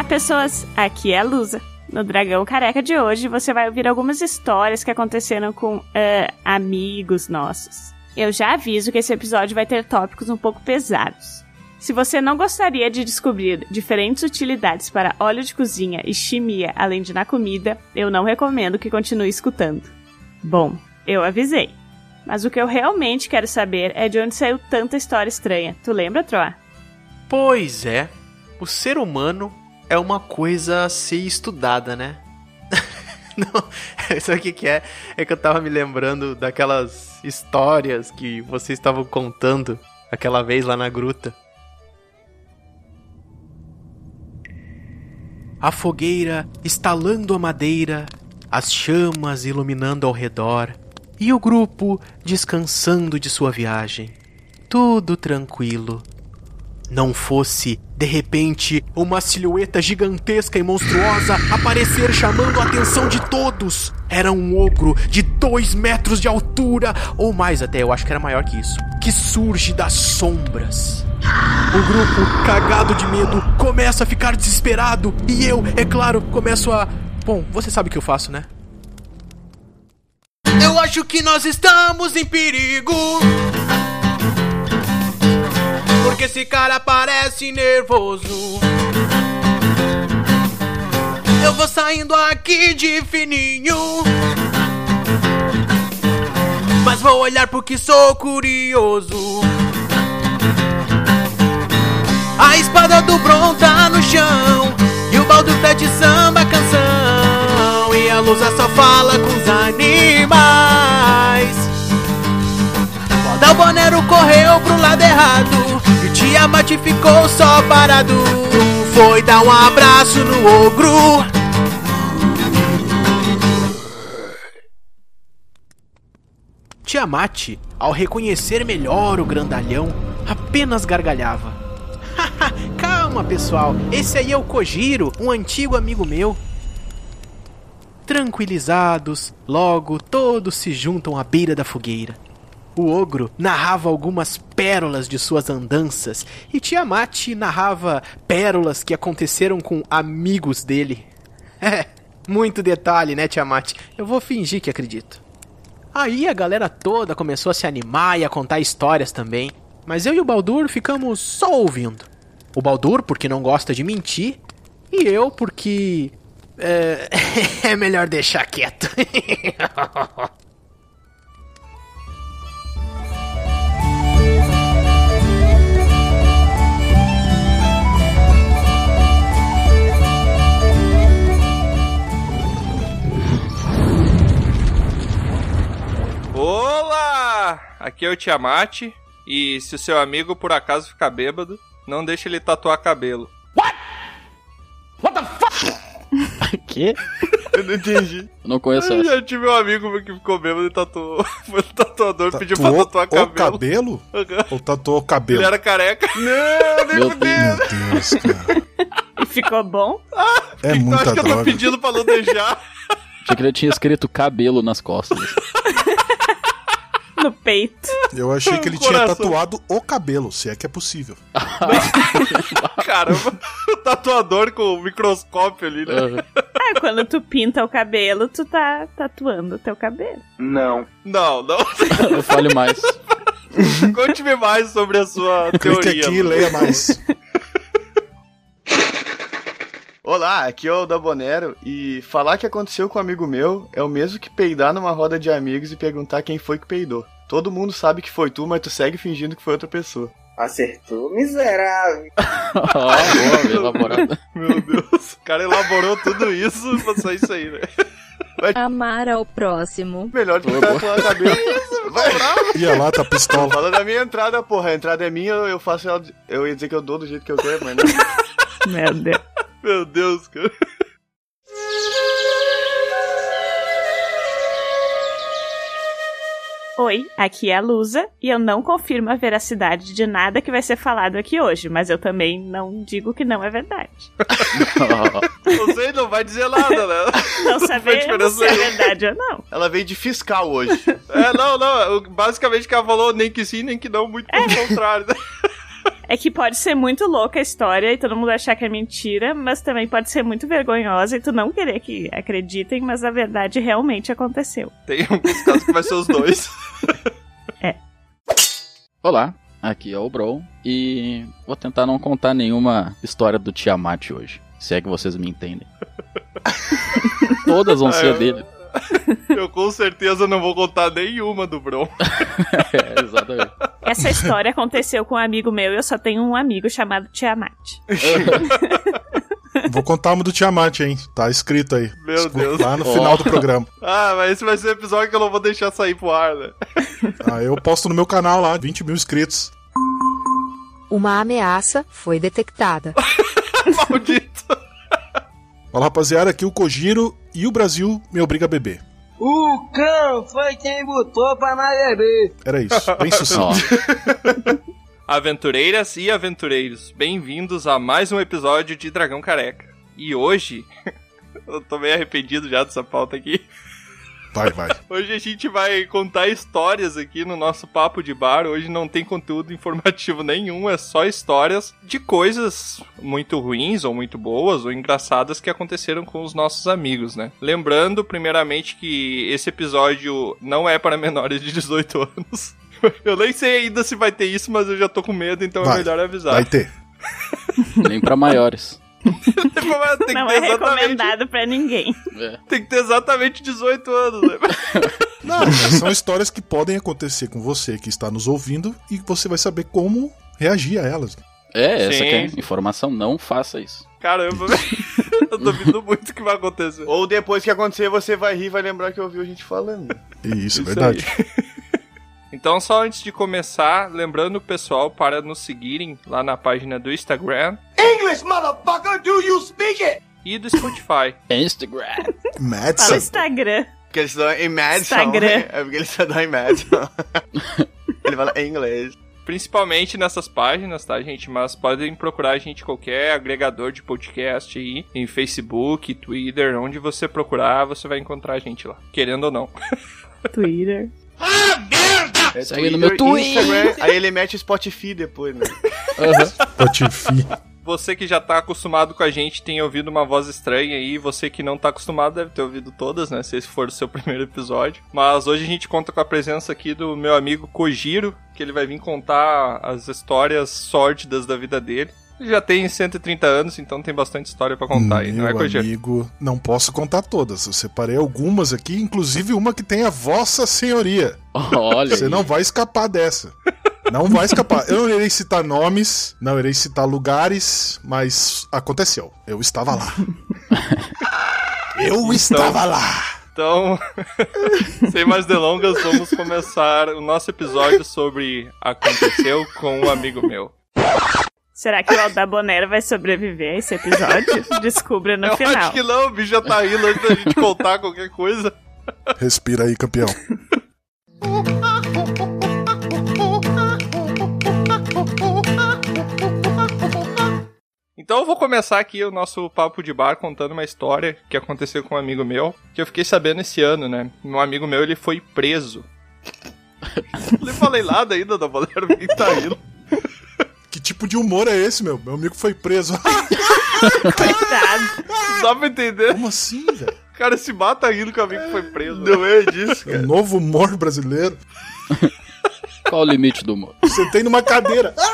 Olá, pessoas! Aqui é a Lusa. No Dragão Careca de hoje, você vai ouvir algumas histórias que aconteceram com uh, amigos nossos. Eu já aviso que esse episódio vai ter tópicos um pouco pesados. Se você não gostaria de descobrir diferentes utilidades para óleo de cozinha e chimia além de na comida, eu não recomendo que continue escutando. Bom, eu avisei. Mas o que eu realmente quero saber é de onde saiu tanta história estranha. Tu lembra, Troa? Pois é. O ser humano é uma coisa a ser estudada, né? Não, sabe o que, que é? É que eu tava me lembrando daquelas histórias que vocês estavam contando aquela vez lá na gruta. A fogueira estalando a madeira, as chamas iluminando ao redor, e o grupo descansando de sua viagem. Tudo tranquilo. Não fosse, de repente, uma silhueta gigantesca e monstruosa aparecer chamando a atenção de todos. Era um ogro de dois metros de altura, ou mais até, eu acho que era maior que isso, que surge das sombras. O grupo, cagado de medo, começa a ficar desesperado e eu, é claro, começo a. Bom, você sabe o que eu faço, né? Eu acho que nós estamos em perigo. Porque esse cara parece nervoso. Eu vou saindo aqui de fininho. Mas vou olhar porque sou curioso. A espada do Bron tá no chão E o baldo pede samba canção E a lusa só fala com os animais Dalbonero correu pro lado errado E o Tiamat ficou só parado Foi dar um abraço no ogro Tiamat, ao reconhecer melhor o grandalhão, apenas gargalhava. Calma, pessoal. Esse aí é o Kojiro, um antigo amigo meu. Tranquilizados, logo todos se juntam à beira da fogueira. O ogro narrava algumas pérolas de suas andanças e Tiamat narrava pérolas que aconteceram com amigos dele. É, muito detalhe, né, Tiamat? Eu vou fingir que acredito. Aí a galera toda começou a se animar e a contar histórias também. Mas eu e o Baldur ficamos só ouvindo. O Baldur porque não gosta de mentir, e eu porque. É, é melhor deixar quieto. Olá! Aqui é o Tiamat. E se o seu amigo por acaso ficar bêbado, não deixe ele tatuar cabelo. What? What the fuck? Quê? Eu não entendi. Eu não conheço Eu essa. já tive um amigo que ficou bêbado e tatuou. Foi no tatuador, pediu pra tatuar o cabelo. cabelo? Uhum. Ou tatuou o cabelo? Ele era careca. Não, nem Meu fudendo. Meu Deus, cara. E ficou bom? É Tu acha muita que eu tô droga. pedindo pra não deixar? Achei que ele tinha escrito cabelo nas costas. No peito. Eu achei que ele tinha tatuado o cabelo, se é que é possível. Caramba, o tatuador com o microscópio ali, né? Ah, quando tu pinta o cabelo, tu tá tatuando o teu cabelo. Não, não. Eu fale mais. Conte-me mais sobre a sua Clique teoria. aqui e leia mais. Olá, aqui é o Dabonero e falar que aconteceu com um amigo meu é o mesmo que peidar numa roda de amigos e perguntar quem foi que peidou. Todo mundo sabe que foi tu, mas tu segue fingindo que foi outra pessoa. Acertou, miserável. Ó, boa, bem elaborado. Meu Deus, o cara elaborou tudo isso pra sair isso aí, né? Amar ao próximo. Melhor do que tatuar a cabeça. Vai. Ia lá, tá pistola. Fala da minha entrada, porra. A entrada é minha, eu faço ela. Eu ia dizer que eu dou do jeito que eu quero, mas não. Meu Deus. Meu Deus, cara. Oi, aqui é a Lusa e eu não confirmo a veracidade de nada que vai ser falado aqui hoje, mas eu também não digo que não é verdade. Você não vai dizer nada, né? Não sabemos diferença se é verdade ou não. Ela veio de fiscal hoje. É, não, não. o- Basicamente que ela falou nem que sim, nem que não, muito pelo contrário. É que pode ser muito louca a história e todo mundo achar que é mentira, mas também pode ser muito vergonhosa e tu não querer que acreditem, mas na verdade realmente aconteceu. Tem alguns casos que vai ser os dois. Olá, aqui é o Bron e vou tentar não contar nenhuma história do Tiamat hoje, se é que vocês me entendem. Todas vão Ah, ser eu- dele. Eu com certeza não vou contar nenhuma do Bron. É, exatamente. Essa história aconteceu com um amigo meu e eu só tenho um amigo chamado Tiamat. Vou contar uma do Tiamat, hein? Tá escrito aí. Meu Escuta Deus. Lá no Ó. final do programa. Ah, mas esse vai ser o episódio que eu não vou deixar sair pro ar, né? Ah, eu posto no meu canal lá, 20 mil inscritos. Uma ameaça foi detectada. Maldito. Fala, rapaziada, aqui o Kojiro e o Brasil me obriga a beber. O cão foi quem botou pra nós beber. Era isso, bem sucinto. Aventureiras e aventureiros, bem-vindos a mais um episódio de Dragão Careca. E hoje, eu tô meio arrependido já dessa pauta aqui. Vai, vai. Hoje a gente vai contar histórias aqui no nosso papo de bar. Hoje não tem conteúdo informativo nenhum, é só histórias de coisas muito ruins ou muito boas ou engraçadas que aconteceram com os nossos amigos, né? Lembrando, primeiramente, que esse episódio não é para menores de 18 anos. Eu nem sei ainda se vai ter isso, mas eu já tô com medo, então é Vai. melhor avisar. Vai ter. nem pra maiores. Tem que Não ter é exatamente, recomendado pra ninguém. É. tem que ter exatamente 18 anos, né? Não, são histórias que podem acontecer com você que está nos ouvindo e você vai saber como reagir a elas. É, essa Sim. que é a informação, não faça isso. Caramba, eu duvido muito que vai acontecer. Ou depois que acontecer, você vai rir e vai lembrar que ouviu a gente falando. Isso, é Isso verdade. Então, só antes de começar, lembrando o pessoal para nos seguirem lá na página do Instagram English, motherfucker, do you speak it? e do Spotify. Instagram. Fala Madison. Instagram. Porque eles em Madison. Instagram. É porque eles estão em Madison. Ele fala em inglês. Principalmente nessas páginas, tá, gente? Mas podem procurar a gente qualquer agregador de podcast aí, em Facebook, Twitter, onde você procurar, você vai encontrar a gente lá. Querendo ou não. Twitter. É Segue no meu Twitter. Instagram, aí ele mete o Spotify depois, né? Aham. Spotify. Você que já tá acostumado com a gente tem ouvido uma voz estranha aí. Você que não tá acostumado deve ter ouvido todas, né? Se esse for o seu primeiro episódio. Mas hoje a gente conta com a presença aqui do meu amigo Kojiro, que ele vai vir contar as histórias sórdidas da vida dele. Já tem 130 anos, então tem bastante história pra contar aí, não é, Meu Kojiro? amigo, não posso contar todas. Eu separei algumas aqui, inclusive uma que tem a Vossa Senhoria. Olha Você aí. não vai escapar dessa. Não vai escapar. Eu não irei citar nomes, não irei citar lugares, mas aconteceu. Eu estava lá. Eu estava lá. Então, sem mais delongas, vamos começar o nosso episódio sobre Aconteceu com um amigo meu. Será que o Aldabonero vai sobreviver a esse episódio? Descubra no Eu final. acho que não, o bicho já tá rindo antes da gente contar qualquer coisa. Respira aí, campeão. Então eu vou começar aqui o nosso papo de bar contando uma história que aconteceu com um amigo meu, que eu fiquei sabendo esse ano, né? Um amigo meu, ele foi preso. Não falei nada ainda da Bolero, quem tá rindo. Que tipo de humor é esse, meu? Meu amigo foi preso. Coitado. Dá pra entender? Como assim, velho? O cara se mata rindo que o amigo foi preso. Não é disso, É cara. um novo humor brasileiro. Qual o limite do humor? Sentei numa cadeira.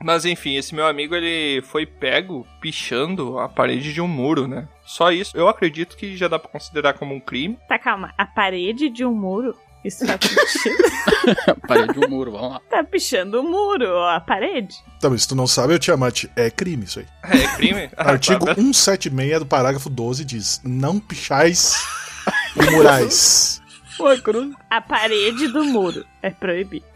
Mas enfim, esse meu amigo, ele foi pego pichando a parede de um muro, né? Só isso. Eu acredito que já dá pra considerar como um crime. Tá, calma. A parede de um muro? Isso tá pichando? Parede de um muro, vamos lá. tá pichando o muro, ó, a parede. Tá, mas se tu não sabe, eu te amate. É crime isso aí. É crime? Ah, Artigo tá. 176 do parágrafo 12 diz: Não pichais em murais. Ué, cruz. A parede do muro é proibido.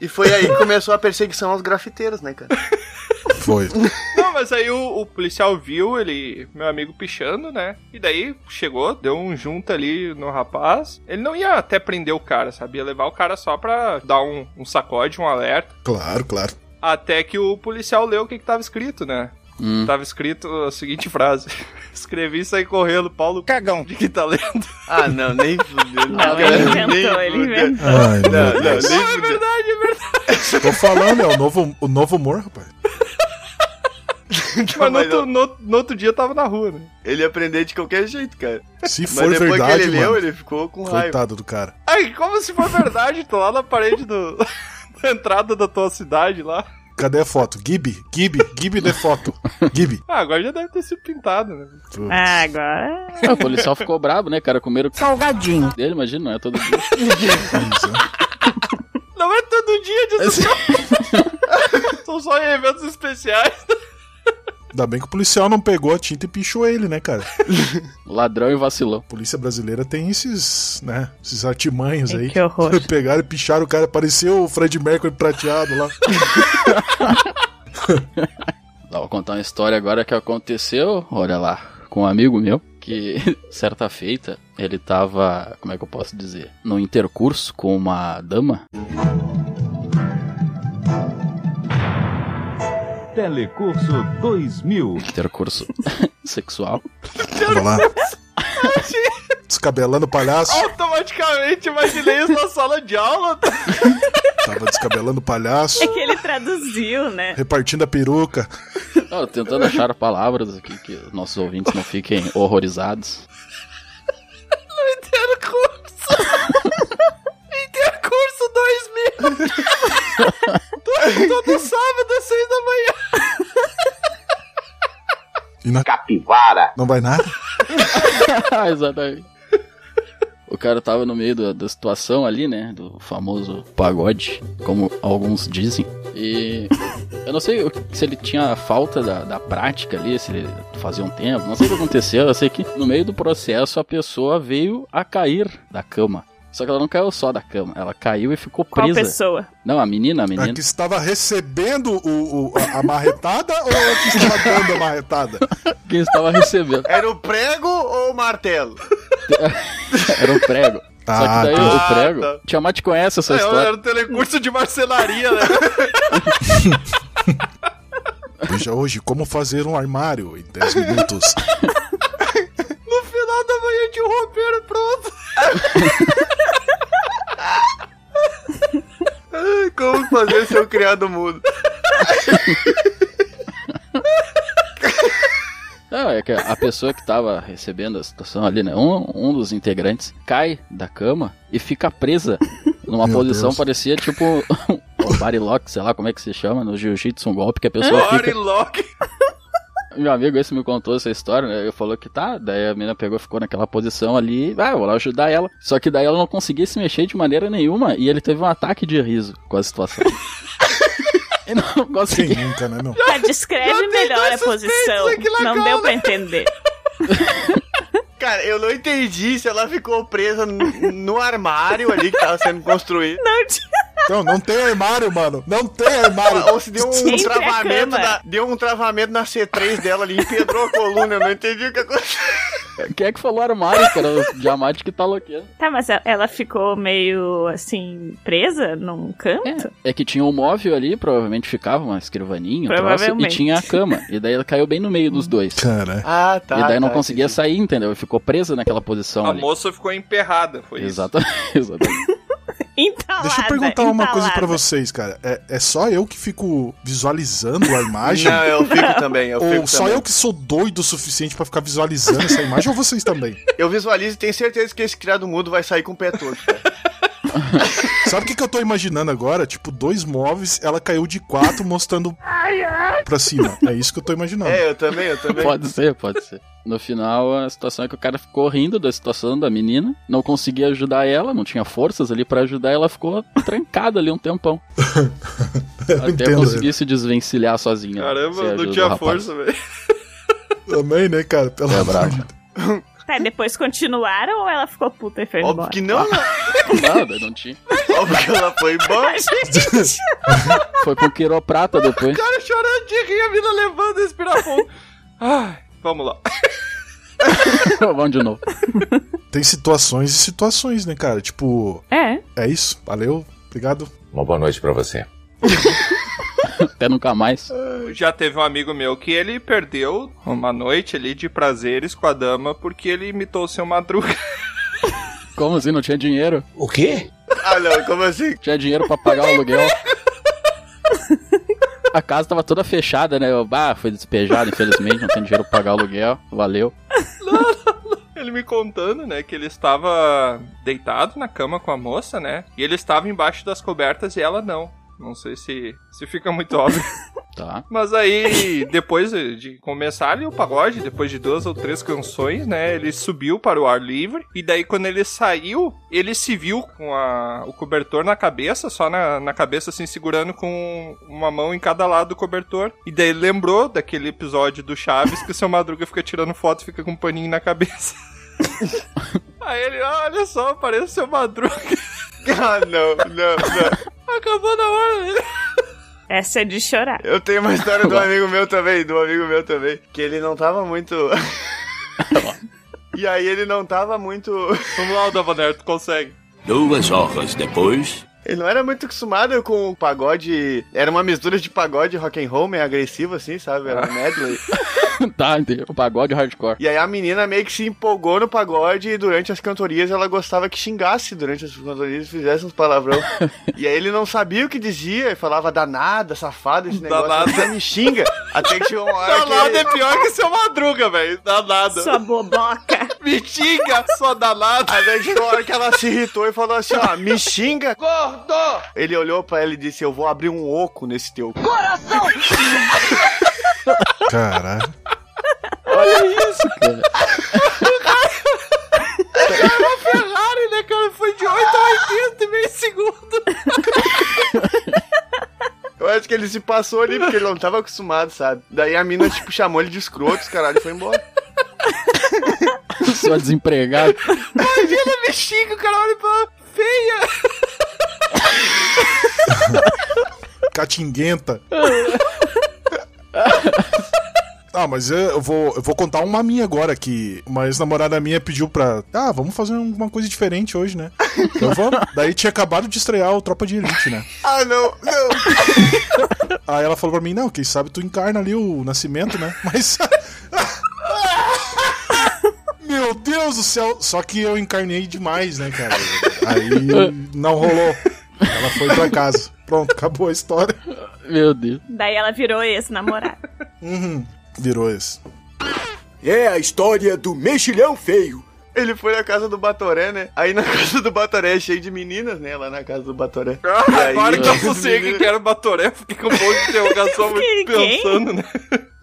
E foi aí que começou a perseguição aos grafiteiros, né, cara? Foi. Não, mas aí o, o policial viu ele, meu amigo, pichando, né? E daí chegou, deu um junto ali no rapaz. Ele não ia até prender o cara, sabia? Levar o cara só pra dar um, um sacode, um alerta. Claro, claro. Até que o policial leu o que, que tava escrito, né? Hum. Tava escrito a seguinte frase: Escrevi e saí correndo, Paulo Cagão. de que tá lendo. Ah, não, nem fudeu. Não, cara, ele nem inventou, ele fudeu. inventou. Ai, Não, não, nem É fudeu. verdade, é verdade. Tô falando, é o novo, o novo humor, rapaz. Mas no, Mas outro, eu- no, no outro dia eu tava na rua, né? Ele ia aprender de qualquer jeito, cara. Se Mas for depois verdade, que ele mano. leu, ele ficou com raiva. Coitado do cara. Ai, como se for verdade, tô lá na parede do... da entrada da tua cidade lá. Cadê a foto? Gibi, Gibi, Gibi de foto. Gibi. Ah, agora já deve ter sido pintado, né? Putz. Ah, agora. Ah, o policial ficou brabo, né, cara? Comeram Salgadinho. dele, imagina, não é todo dia. Não é todo dia disso. São só em eventos especiais. Ainda bem que o policial não pegou a tinta e pichou ele, né, cara? Ladrão e vacilão. A polícia brasileira tem esses, né, esses artimanhos Ai, aí. que horror. Pegaram e picharam o cara, pareceu o Fred Mercury prateado lá. Vou contar uma história agora que aconteceu, olha lá, com um amigo meu, que certa feita ele tava, como é que eu posso dizer, no intercurso com uma dama. Telecurso 2000. Intercurso sexual. Tava lá. Descabelando o palhaço. Automaticamente imaginei isso na sala de aula. Tava descabelando o palhaço. É que ele traduziu, né? Repartindo a peruca. Não, tentando achar palavras aqui que os nossos ouvintes não fiquem horrorizados. Intercurso. Intercurso 2000. Todo, todo sábado às seis da manhã. E na... Capivara. Não vai nada? Exatamente. O cara tava no meio da, da situação ali, né? Do famoso pagode, como alguns dizem. E eu não sei se ele tinha falta da, da prática ali, se ele fazia um tempo, não sei o que aconteceu. Eu sei que no meio do processo a pessoa veio a cair da cama. Só que ela não caiu só da cama, ela caiu e ficou Qual presa. pessoa? Não, a menina, a A menina. que estava recebendo o, o- a, a marretada ou a que estava dando a marretada? Quem estava recebendo. Era o prego ou o martelo? Era o prego. Só que Ah, daí tá. o prego. tá. Tiamat conhece essa É, história. era o telecurso de marcenaria, né? Veja hoje como fazer um armário em 10 minutos. No final da manhã tinha um roupeiro pronto. Ai, Como fazer seu criado mudo? Não, é que a pessoa que tava recebendo a situação ali, né? Um, um dos integrantes cai da cama e fica presa numa Meu posição Deus. parecia tipo o body lock, sei lá como é que se chama, no jiu-jitsu, um golpe que a pessoa Body fica. Meu amigo esse me contou essa história, né? Ele falou que tá, daí a menina pegou e ficou naquela posição ali, ah, eu vou lá ajudar ela. Só que daí ela não conseguia se mexer de maneira nenhuma e ele teve um ataque de riso com a situação. e não Quem conseguia. nunca, né, meu? Tá, descreve melhor a posição. Não cama. deu pra entender. Cara, eu não entendi se ela ficou presa no, no armário ali que tava sendo construído. Não tinha. Não, não tem armário, mano. Não tem armário. Ou se deu um a travamento deu um travamento na C3 dela ali, empedrou a coluna, eu não entendi o que aconteceu. Quem é que falou armário, cara? O Diamante que tá louqueiro. Tá, mas ela- ficou meio assim, presa num canto? É que tinha um móvel ali, provavelmente ficava uma escrivaninha, um troço, e Provavelmente. tinha a cama. E daí ela caiu bem no meio dos dois. Cara, Ah, tá. e daí não tá, conseguia entendi. sair, entendeu? Ficou presa naquela posição A ali. moça ficou emperrada, foi isso. Exatamente. Deixa eu perguntar uma coisa pra entalada. vocês, cara. É, é só eu que fico visualizando a imagem? Não, eu fico também, eu ou fico só também. eu que sou doido o suficiente pra ficar visualizando essa imagem ou vocês também? Eu visualizo e tenho certeza que esse criado mudo vai sair com o pé torto, cara. Sabe o que, que eu tô imaginando agora? Tipo, dois móveis, ela caiu de quatro mostrando pra cima. É isso que eu tô imaginando. É, eu também, eu também. Pode ser, pode ser. No final, a situação é que o cara ficou rindo da situação da menina, não conseguia ajudar ela, não tinha forças ali pra ajudar, ela ficou trancada ali um tempão. Até entendo. conseguir se desvencilhar sozinha. Caramba, não tinha força, velho. Também, né, cara? Pelo É amor bravo. de Deus. Tá, depois continuaram ou ela ficou puta e foi Óbvio embora? que não? Nada, não tinha. Óbvio que ela foi embora. Foi com quiroprata depois. O cara chorando de rir, a mina levando esse pirapão. Ai, vamos lá. Vamos de novo. Tem situações e situações, né, cara? Tipo, É. é isso. Valeu. Obrigado. Uma boa noite pra você. Até nunca mais. Já teve um amigo meu que ele perdeu uma noite ali de prazeres com a dama porque ele imitou o seu madruga. Como assim? Não tinha dinheiro? O quê? Ah, não, como assim? Tinha dinheiro pra pagar o aluguel. A casa tava toda fechada, né? Eu, bah, foi despejado, infelizmente, não tem dinheiro pra pagar o aluguel. Valeu. Ele me contando, né, que ele estava deitado na cama com a moça, né? E ele estava embaixo das cobertas e ela não. Não sei se, se fica muito óbvio. Tá. Mas aí, depois de começar ali o pagode, depois de duas ou três canções, né? Ele subiu para o ar livre. E daí, quando ele saiu, ele se viu com a, o cobertor na cabeça, só na, na cabeça, assim, segurando com uma mão em cada lado do cobertor. E daí ele lembrou daquele episódio do Chaves que o seu Madruga fica tirando foto e fica com um paninho na cabeça. aí ele, olha só, parece o seu Madruga. Ah, não, não, não. Acabou na hora dele. Essa é de chorar. Eu tenho uma história do amigo meu também, do amigo meu também, que ele não tava muito. e aí ele não tava muito. Vamos lá, Davoner, tu consegue. Duas horas depois. Ele não era muito acostumado com o pagode. Era uma mistura de pagode rock and roll, meio agressivo, assim, sabe? Era um medley. tá, entendi. O pagode hardcore. E aí a menina meio que se empolgou no pagode e durante as cantorias ela gostava que xingasse durante as cantorias e fizesse uns palavrão. e aí ele não sabia o que dizia, e falava danada, safada, esse negócio. Danada. Você me xinga. Até que chegou uma hora que. Danada ele- é pior que seu Madruga, velho. Danada. Sua boboca. Me xinga, sua danada. Que chegou uma hora que ela se irritou e falou assim: ó, me xinga. Gordo! Ele olhou pra ela e disse: Eu vou abrir um oco nesse teu. Coração! Caralho. Olha isso, cara. Ferrari, né, cara? Foi de 8 a 80 em meio segundo. Eu acho que ele se passou ali porque ele não tava acostumado, sabe? Daí a mina, tipo, chamou ele de escroto, caralho, e foi embora. Só desempregado. Imagina, me xinga, o cara olha pra feia. Catinguenta. Ah, mas eu- vou, eu vou contar uma minha agora, que uma ex-namorada minha pediu pra. Ah, vamos fazer uma coisa diferente hoje, né? Eu vou. Daí tinha acabado de estrear o Tropa de Elite, né? Ah, não, não. Aí ela falou pra mim, não, quem sabe tu encarna ali o nascimento, né? Mas. Meu Deus do céu! Só que eu encarnei demais, né, cara? Aí não rolou. Ela foi pra casa. Pronto, acabou a história. Meu Deus. Daí ela virou ex-namorado. Uhum, virou esse. É a história do mexilhão feio. Ele foi na casa do Batoré, né? Aí na casa do Batoré é cheio de meninas, né? Lá na casa do Batoré. Ah, aí, agora que eu meninas- que era o Batoré, fiquei com um monte de interrogação pensando, né?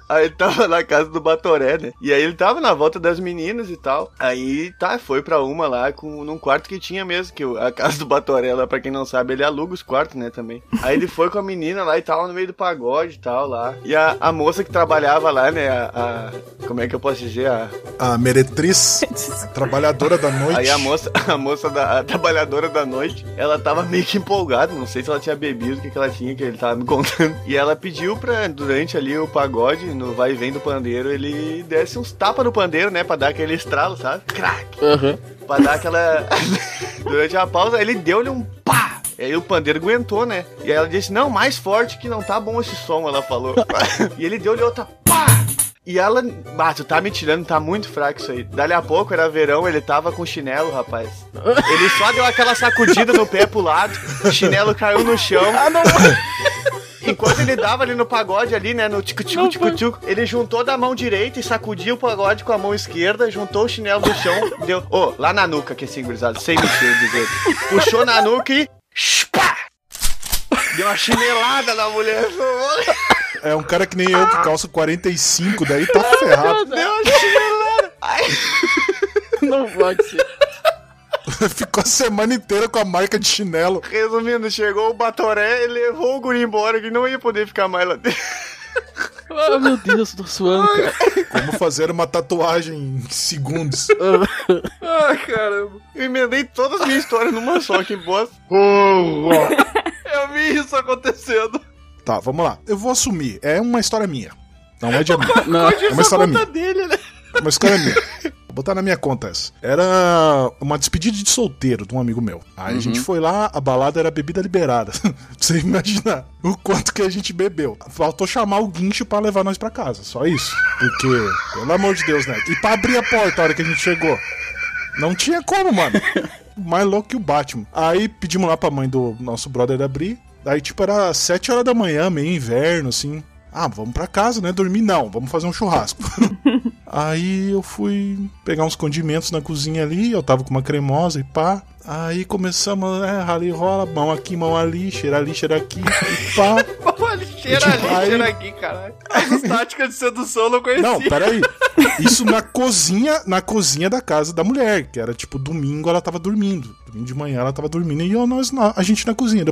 Aí ele tava na casa do Batoré, né? E aí ele tava na volta das meninas e tal. Aí tá, foi pra uma lá com, num quarto que tinha mesmo, que a casa do Batoré lá, pra quem não sabe, ele aluga os quartos, né, também. Aí ele foi com a menina lá e tava no meio do pagode e tal lá. E a, a moça que trabalhava lá, né, a, a- Como é que eu posso dizer? A, A meretriz, a trabalhadora da noite. Aí a moça, a moça da a trabalhadora da noite, ela tava meio que empolgada, não sei se ela tinha bebido, o que, que ela tinha, que ele tava me contando. E ela pediu pra, durante ali o pagode, no vai e vem do pandeiro, ele desse uns tapas no pandeiro, né, pra dar aquele estralo, sabe? Crack! Aham. Pra dar aquela... durante a pausa, ele deu-lhe um pá! E aí o pandeiro aguentou, né? E aí ela disse, não, mais forte que não tá bom esse som, ela falou. e ele deu-lhe outra pá! E ela, ah, tu tá me tirando, tá muito fraco isso aí. Dali a pouco, era verão, ele tava com chinelo, rapaz. Ele só deu aquela sacudida no pé pro lado, o chinelo caiu no chão. Ah, não! Enquanto ele dava ali no pagode, ali, né, no tico-tico-tico-tico, ele juntou da mão direita e sacudiu o pagode com a mão esquerda, juntou o chinelo no chão, deu... Ô, lá na nuca, que assim, gurizada, sem mexer, dizer. Puxou na nuca e... Pá! Deu uma chinelada na mulher. É um cara que nem eu que calça 45, daí tá ferrado. Deu uma chinelada. Ai, Não pode ser. Ficou a semana inteira com a marca de chinelo. Resumindo, chegou o Batoré e levou o guri embora, que não ia poder ficar mais lá dentro. Ah, meu Deus, tô suando, cara. Como fazer uma tatuagem em segundos. Ai, caramba. Eu emendei todas as minhas histórias numa só, que bosta. Eu vi isso acontecendo. Tá, vamos lá. Eu vou assumir. É uma história minha. Não é de amigo. Não. É uma história minha. dele, né? É uma história minha. Botar na minha conta essa. Era uma despedida de solteiro de um amigo meu. Aí Uhum. a gente foi lá, a balada era bebida liberada. pra você imaginar o quanto que a gente bebeu. Faltou chamar o guincho pra levar nós pra casa. Só isso. Porque, pelo amor de Deus, né? E pra abrir a porta a hora que a gente chegou. Não tinha como, mano. Mais louco que o Batman. Aí pedimos lá pra mãe do nosso brother abrir. Daí, tipo, era 7 horas da manhã, meio inverno, assim. Ah, vamos pra casa, né? Dormir não, vamos fazer um churrasco. Aí eu fui pegar uns condimentos na cozinha ali, eu tava com uma cremosa e pá. Aí começamos, né? Rala e rola, mão aqui, mão ali, cheira ali, cheira aqui, e pá. Olha, cheira ali, Aí- cheira aqui, caralho. Essas táticas de sedução eu não conhecia. Não, peraí. Isso na cozinha, na cozinha da casa da mulher, que era tipo domingo ela tava dormindo. Domingo de manhã ela tava dormindo e eu, nós, a gente na cozinha.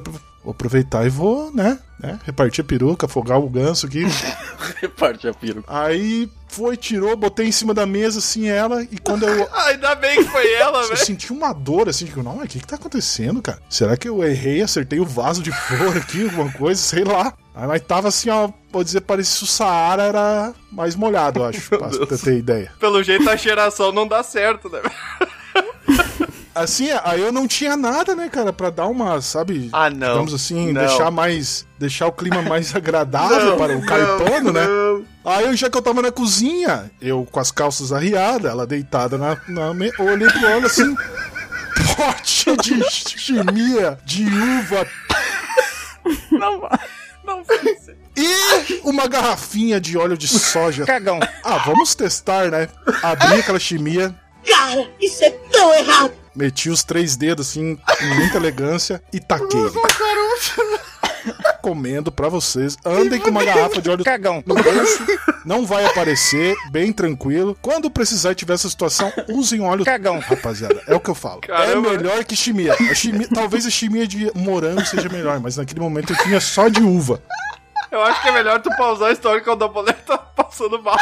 Vou aproveitar e vou, né? né repartir a peruca, afogar o ganso aqui. Reparte a peruca. Aí foi, tirou, botei em cima da mesa assim ela e quando eu. Ainda bem que foi ela, Eu velho. senti uma dor assim, tipo, não, mas o que que tá acontecendo, cara? Será que eu errei, acertei o vaso de flor aqui, alguma coisa, sei lá. Aí mas tava assim, ó, pode dizer, parecia o Saara era mais molhado, eu acho, pra pra ter ideia. Pelo jeito a cheiração não dá certo, né? Assim, aí eu não tinha nada, né, cara, pra dar uma, sabe, Ah, não. digamos assim, Não. deixar mais, deixar o clima mais agradável Não, para o não, carpano, né? não. Aí eu, já que eu tava na cozinha, eu com as calças arriadas, ela deitada na, na me... olhei pro olho assim, pote de chimia de uva Não vai. Não vai ser. e uma garrafinha de óleo de soja. Cagão. Ah, vamos testar, né? Abri aquela chimia, Cara, isso é tão errado. Meti os três dedos assim, com muita elegância e taquei. Comendo pra vocês. Andem com uma garrafa de óleo Cagão. no bolso. Não vai aparecer, bem tranquilo. Quando precisar e tiver essa situação, usem óleo. Cagão. Rapaziada, é o que eu falo. Caramba. É melhor que chimia. A chimia. Talvez a chimia de morango seja melhor, mas naquele momento eu tinha só de uva. Eu acho que é melhor tu pausar a história que o da mulher tá passando mal.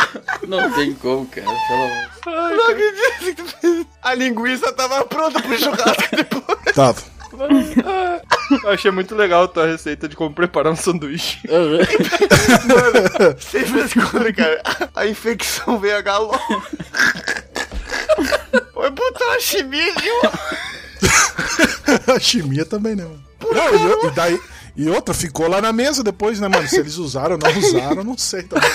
Não tem como, cara. Pelo amor. Ai, Não acredito que tu fez. A linguiça tava pronta pro churrasco depois. Tava. Eu achei muito legal a tua receita de como preparar um sanduíche. Mano, sem frescura, cara. A infecção veio a galo. Foi botar uma chimia de um. a chimia também, né, mano? Não, e, eu- e daí. E outra, ficou lá na mesa depois, né, mano? Se eles usaram ou não usaram, eu não sei também.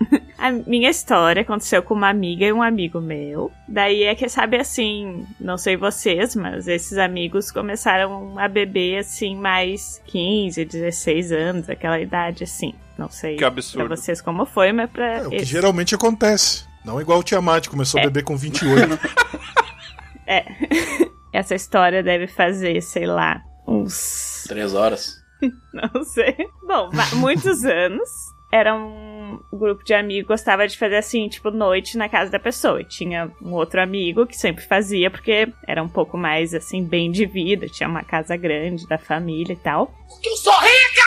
A minha história aconteceu com uma amiga e um amigo meu. Daí é que, sabe, assim, não sei vocês, mas esses amigos começaram a beber, assim, mais 15, 16 anos, aquela idade, assim. Não sei Que absurdo. pra vocês como foi, mas pra É o que esses- geralmente acontece. Não igual o Tiamat, começou a beber com 28. É. Essa história deve fazer, sei lá, uns Três horas. Não sei. Bom, muitos anos. Era um grupo de amigos, gostava de fazer assim, tipo, noite na casa da pessoa. E tinha um outro amigo que sempre fazia, porque era um pouco mais, assim, bem de vida. Tinha uma casa grande da família e tal. Porque eu sou rica!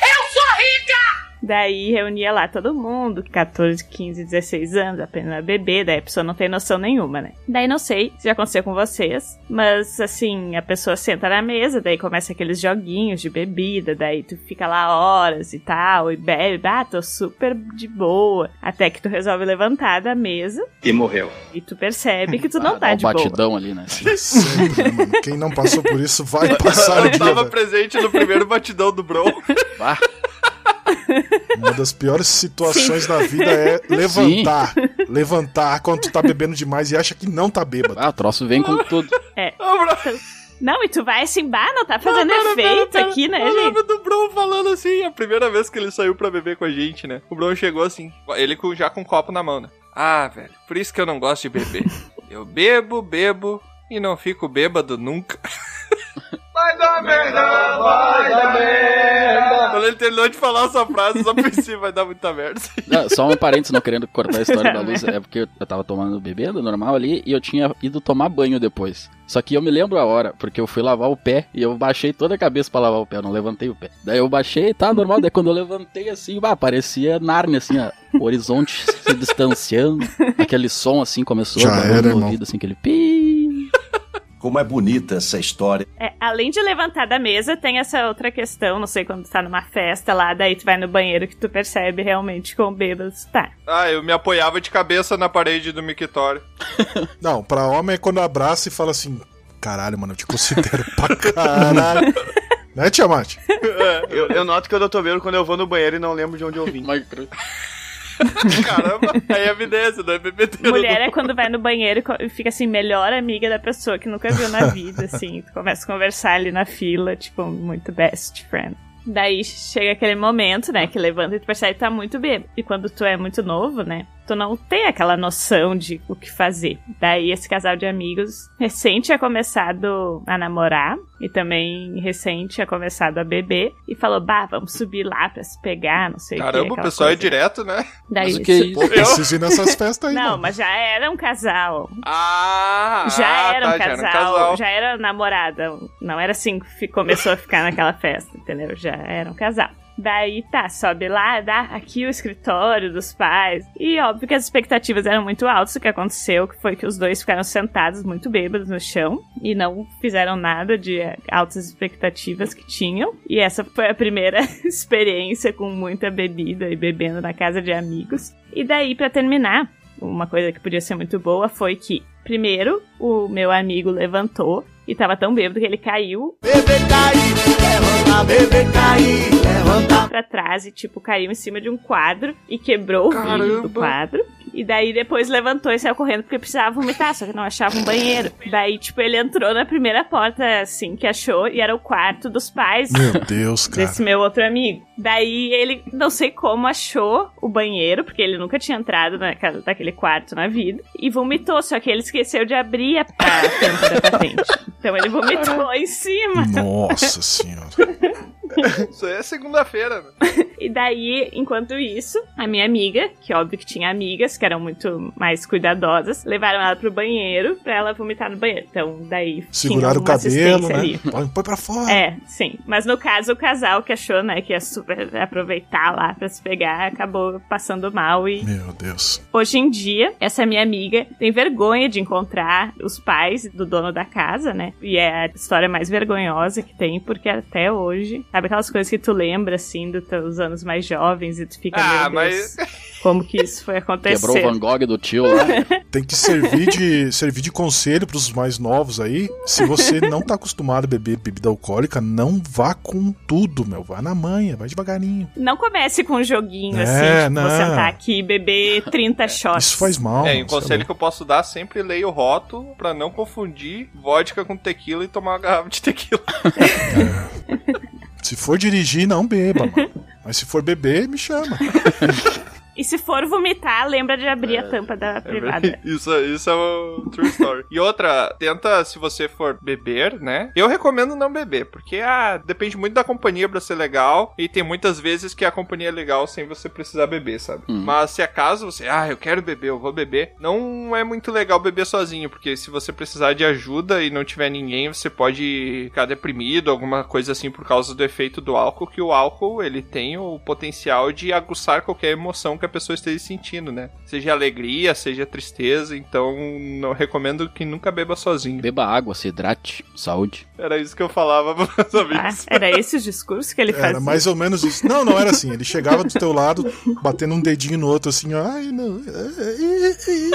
Eu sou rica! Daí reunia lá todo mundo, 14, 15, 16 anos, apenas bebê, daí a pessoa não tem noção nenhuma, né? Daí não sei se já aconteceu com vocês, mas assim, a pessoa senta na mesa, daí começa aqueles joguinhos de bebida, daí tu fica lá horas e tal, e bebe, ah, tô super de boa, até que tu resolve levantar da mesa E morreu. e tu percebe que tu Ah, não dá tá um de boa. batidão ali, né? Sempre, mano? Quem não passou por isso vai passar Eu dia, tava velho. presente no primeiro batidão do Bro. Bah, Uma das piores situações da vida é levantar. Levantar quando tu tá bebendo demais e acha que não tá bêbado. ah, o troço vem com tudo. É. Não, e tu vai assim, bah, não tá fazendo Pera, pera, efeito pera. aqui, né, Eu gente? lembro do Bron falando assim, a primeira vez que ele saiu pra beber com a gente, né? O Bron chegou assim, ele já com um copo na mão, né? Ah, velho, por isso que eu não gosto de beber. Eu bebo, bebo e não fico bêbado nunca. Vai dar merda, vai dar merda. Quando ele terminou de falar essa frase, só pensei, vai dar muita merda. Não, só um parênteses, não querendo cortar a história da luz, é porque eu tava tomando bebendo normal ali e eu tinha ido tomar banho depois. Só que eu me lembro a hora, porque eu fui lavar o pé e eu baixei toda a cabeça pra lavar o pé, eu não levantei o pé. Daí eu baixei, tá normal, daí quando eu levantei assim, bah, parecia Nárnia, assim, ó, o horizonte se distanciando, aquele som assim começou Já era, no irmão. ouvido, assim, aquele pi. Como é bonita essa história. É, além de levantar da mesa, tem essa outra questão, não sei, quando tu tá numa festa lá, daí tu vai no banheiro que tu percebe realmente com bêbado tu tá. Ah, eu me apoiava de cabeça na parede do mictório. Não, pra homem é quando abraça e fala assim: caralho, mano, eu te considero pra caralho. né, Tiamat? Eu, eu noto que eu tô bêbado quando eu vou no banheiro e não lembro de onde eu vim. Caramba, aí é evidência, não é bebedeira. Mulher é quando vai no banheiro e e fica assim, melhor amiga da pessoa que nunca viu na vida, assim. Tu começa a conversar ali na fila, tipo, muito best friend. Daí chega aquele momento, né, que levanta e tu percebe que tá muito bêbado. E quando tu é muito novo, né, tu não tem aquela noção de o que fazer. Daí esse casal de amigos recente tinha começado a namorar e também recente tinha começado a beber e falou, bah, vamos subir lá pra se pegar, não sei o que. Caramba, o pessoal é coisa. direto, né? Daí Mas o que é isso? Pô, preciso ir nessas festas aí, Não, mano. mas já era um casal. Ah, Já ah, era, um tá, casal, já era namorada. Não era assim que começou a ficar naquela festa, entendeu? Já era um casal. Daí tá, sobe lá, dá aqui o escritório dos pais. E óbvio que as expectativas eram muito altas. O que aconteceu que foi que os dois ficaram sentados muito bêbados no chão e não fizeram nada de altas expectativas que tinham. E essa foi a primeira experiência com muita bebida e bebendo na casa de amigos. E daí, pra terminar, uma coisa que podia ser muito boa foi que, primeiro, o meu amigo levantou e tava tão bêbado que ele caiu. Pra trás e, tipo, caiu em cima de um quadro e quebrou o vidro do quadro. E daí depois levantou e saiu correndo porque precisava vomitar, só que não achava um banheiro. Daí, tipo, ele entrou na primeira porta, assim, que achou, e era o quarto dos pais Meu Deus, cara. desse meu outro amigo. Daí ele, não sei como, achou o banheiro, porque ele nunca tinha entrado naquela, naquele quarto na vida, e vomitou, só que ele esqueceu de abrir a, a tampa da patente. Então ele vomitou em cima. Nossa senhora. Isso aí é segunda-feira, né? E daí, enquanto isso, a minha amiga, que óbvio que tinha amigas que eram muito mais cuidadosas, levaram ela pro banheiro pra ela vomitar no banheiro. Então, daí. Seguraram o cabelo, né? ali. Põe, põe pra fora. É, sim. Mas no caso, o casal que achou, né, que ia super aproveitar lá pra se pegar, acabou passando mal e. Meu Deus. Hoje em dia, essa minha amiga tem vergonha de encontrar os pais do dono da casa, né? E é a história mais vergonhosa que tem, porque até hoje, sabe aquelas coisas que tu lembra, assim, dos teus anos mais jovens e tu fica, Ah, mas. como que isso foi acontecer? Quebrou o Van Gogh do tio lá. Tem que servir de, servir de conselho pros mais novos aí. Se você não tá acostumado a beber bebida alcoólica, não vá com tudo, meu. Vá na manha, vai devagarinho. Não comece com um joguinho, É, assim, tipo, não. vou sentar aqui e beber 30 shots. Isso faz mal. É, um você conselho louco. que eu posso dar, sempre leia o rótulo pra não confundir vodka com tequila e tomar uma garrafa de tequila. Se for dirigir, não beba, mano. Mas se for beber, me chama. E se for vomitar, lembra de abrir É. a tampa da privada. Isso, isso é uma true story. E outra, tenta, se você for beber, né? Eu recomendo não beber, porque, ah, depende muito da companhia pra ser legal. E tem muitas vezes que a companhia é legal sem você precisar beber, sabe? Mas se acaso você, ah, eu quero beber, eu vou beber, não é muito legal beber sozinho, porque se você precisar de ajuda e não tiver ninguém, você pode ficar deprimido, alguma coisa assim, por causa do efeito do álcool, que o álcool, ele tem o potencial de aguçar qualquer emoção que a pessoa esteja sentindo, né? Seja alegria, seja tristeza, então não recomendo que nunca beba sozinho. Beba água, se hidrate, saúde. Era isso que eu falava meus Ah, amigos. era esse o discurso que ele fazia? Era mais ou menos isso. Não, não era assim. Ele chegava do teu lado, batendo um dedinho no outro, assim. Ai, não.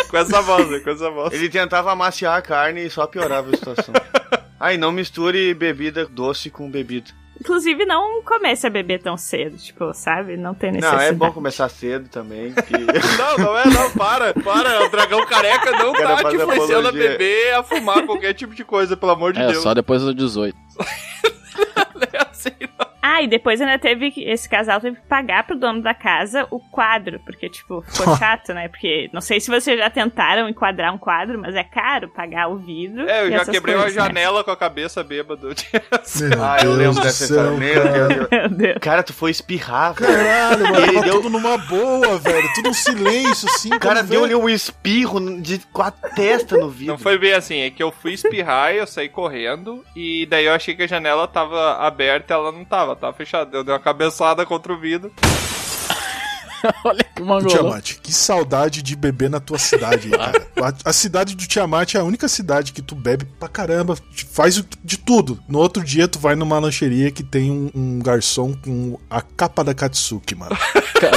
Com essa voz, né? Com essa voz. Ele tentava amaciar a carne e só piorava a situação. Aí não misture bebida doce com bebida. Inclusive, não comece a beber tão cedo, tipo, sabe? Não tem Não, necessidade. é bom começar cedo também. Que... Não, não é, não, para, para. O dragão careca não Cara, tá te influenciando a apologia. beber, a fumar qualquer tipo de coisa, pelo amor de é, Deus. só depois dos 18. É assim, não. Ah, e depois ainda teve que. Esse casal teve que pagar pro dono da casa o quadro, porque, tipo, ficou chato, né? Porque não sei se vocês já tentaram enquadrar um quadro, mas é caro pagar o vidro. É, eu e já essas quebrei coisas, uma né? janela com a cabeça bêbado. Ah, eu lembro dessa história. Meu cara. Deus, Deus. Meu Deus. Cara, tu foi espirrar, velho. Caralho, mano. Ele deu- tudo numa boa, velho. Tudo um silêncio, assim. O cara deu-lhe vê- um espirro de, com a testa no vidro. Não foi bem assim, é que eu fui espirrar e eu saí correndo, e daí eu achei que a janela tava aberta e ela não tava, tava fechada. Eu dei uma cabeçada contra o vidro. Olha que mangolão. Tiamat, que saudade de beber na tua cidade, cara. A, a cidade do Tiamat é a única cidade que tu bebe pra caramba, faz de tudo. No outro dia tu vai numa lancheria que tem um, um garçom com a capa da Katsuki, mano.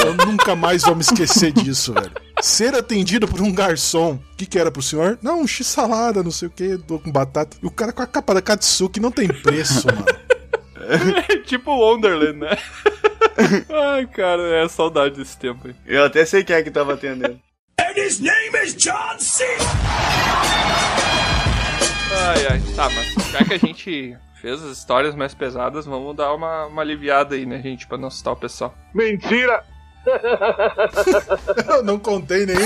Eu nunca mais vou me esquecer disso, velho. Ser atendido por um garçom. O que, que era pro senhor? Não, um x-salada, não sei o que, com batata. E o cara com a capa da Katsuki não tem preço, mano. tipo Wonderland, né? Ai, cara, é saudade desse tempo aí. Eu até sei quem é que tava atendendo. And his name is John C. Ai, ai. Tá, mas já que a gente fez as histórias mais pesadas, vamos dar uma, uma aliviada aí, né, gente, pra não assustar o pessoal. Mentira! Eu não contei nem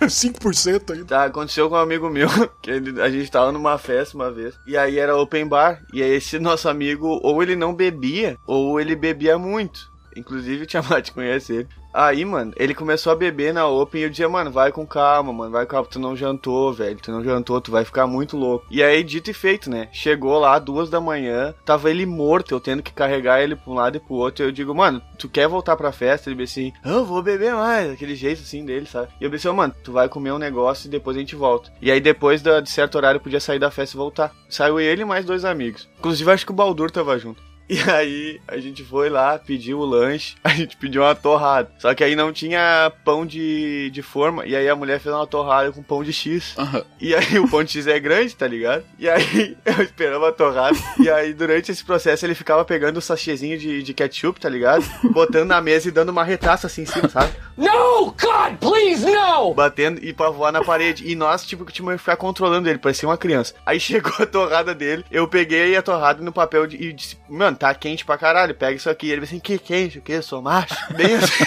5% ainda. Tá, aconteceu com um amigo meu, que ele- a gente tava numa festa uma vez, e aí era open bar, e aí esse nosso amigo, ou ele não bebia, ou ele bebia muito. Inclusive o Tiamat conhece ele. Aí, mano, ele começou a beber na Open e eu dizia, mano, vai com calma, mano, vai com calma, tu não jantou, velho, tu não jantou, tu vai ficar muito louco. E aí, dito e feito, né? Chegou lá, duas da manhã, tava ele morto, eu tendo que carregar ele pra um lado e pro outro. E eu digo, mano, tu quer voltar pra festa? Ele disse assim, eu vou beber mais, aquele jeito assim dele, sabe? E eu pensei, "Ô, mano, tu vai comer um negócio e depois a gente volta. E aí, depois de certo horário, podia sair da festa e voltar. Saiu ele e mais dois amigos. Inclusive, acho que o Baldur tava junto. E aí a gente foi lá, pediu o lanche, a gente pediu uma torrada. Só que aí não tinha pão de, de forma, e aí a mulher fez uma torrada com pão de X. E aí o pão de X é grande, tá ligado? E aí eu esperava a torrada, e aí durante esse processo ele ficava pegando o sachêzinho de, de ketchup, tá ligado? Botando na mesa e dando uma retaça assim em cima, sabe? No, God, please, no! Batendo e pra voar na parede. E nós, tipo, que tínhamos que ficar controlando ele, parecia uma criança. Aí chegou a torrada dele, eu peguei a torrada no papel de, e disse, mano, tá quente pra caralho, pega isso aqui. Ele disse assim, que quente, o que? Sou macho? Bem assim.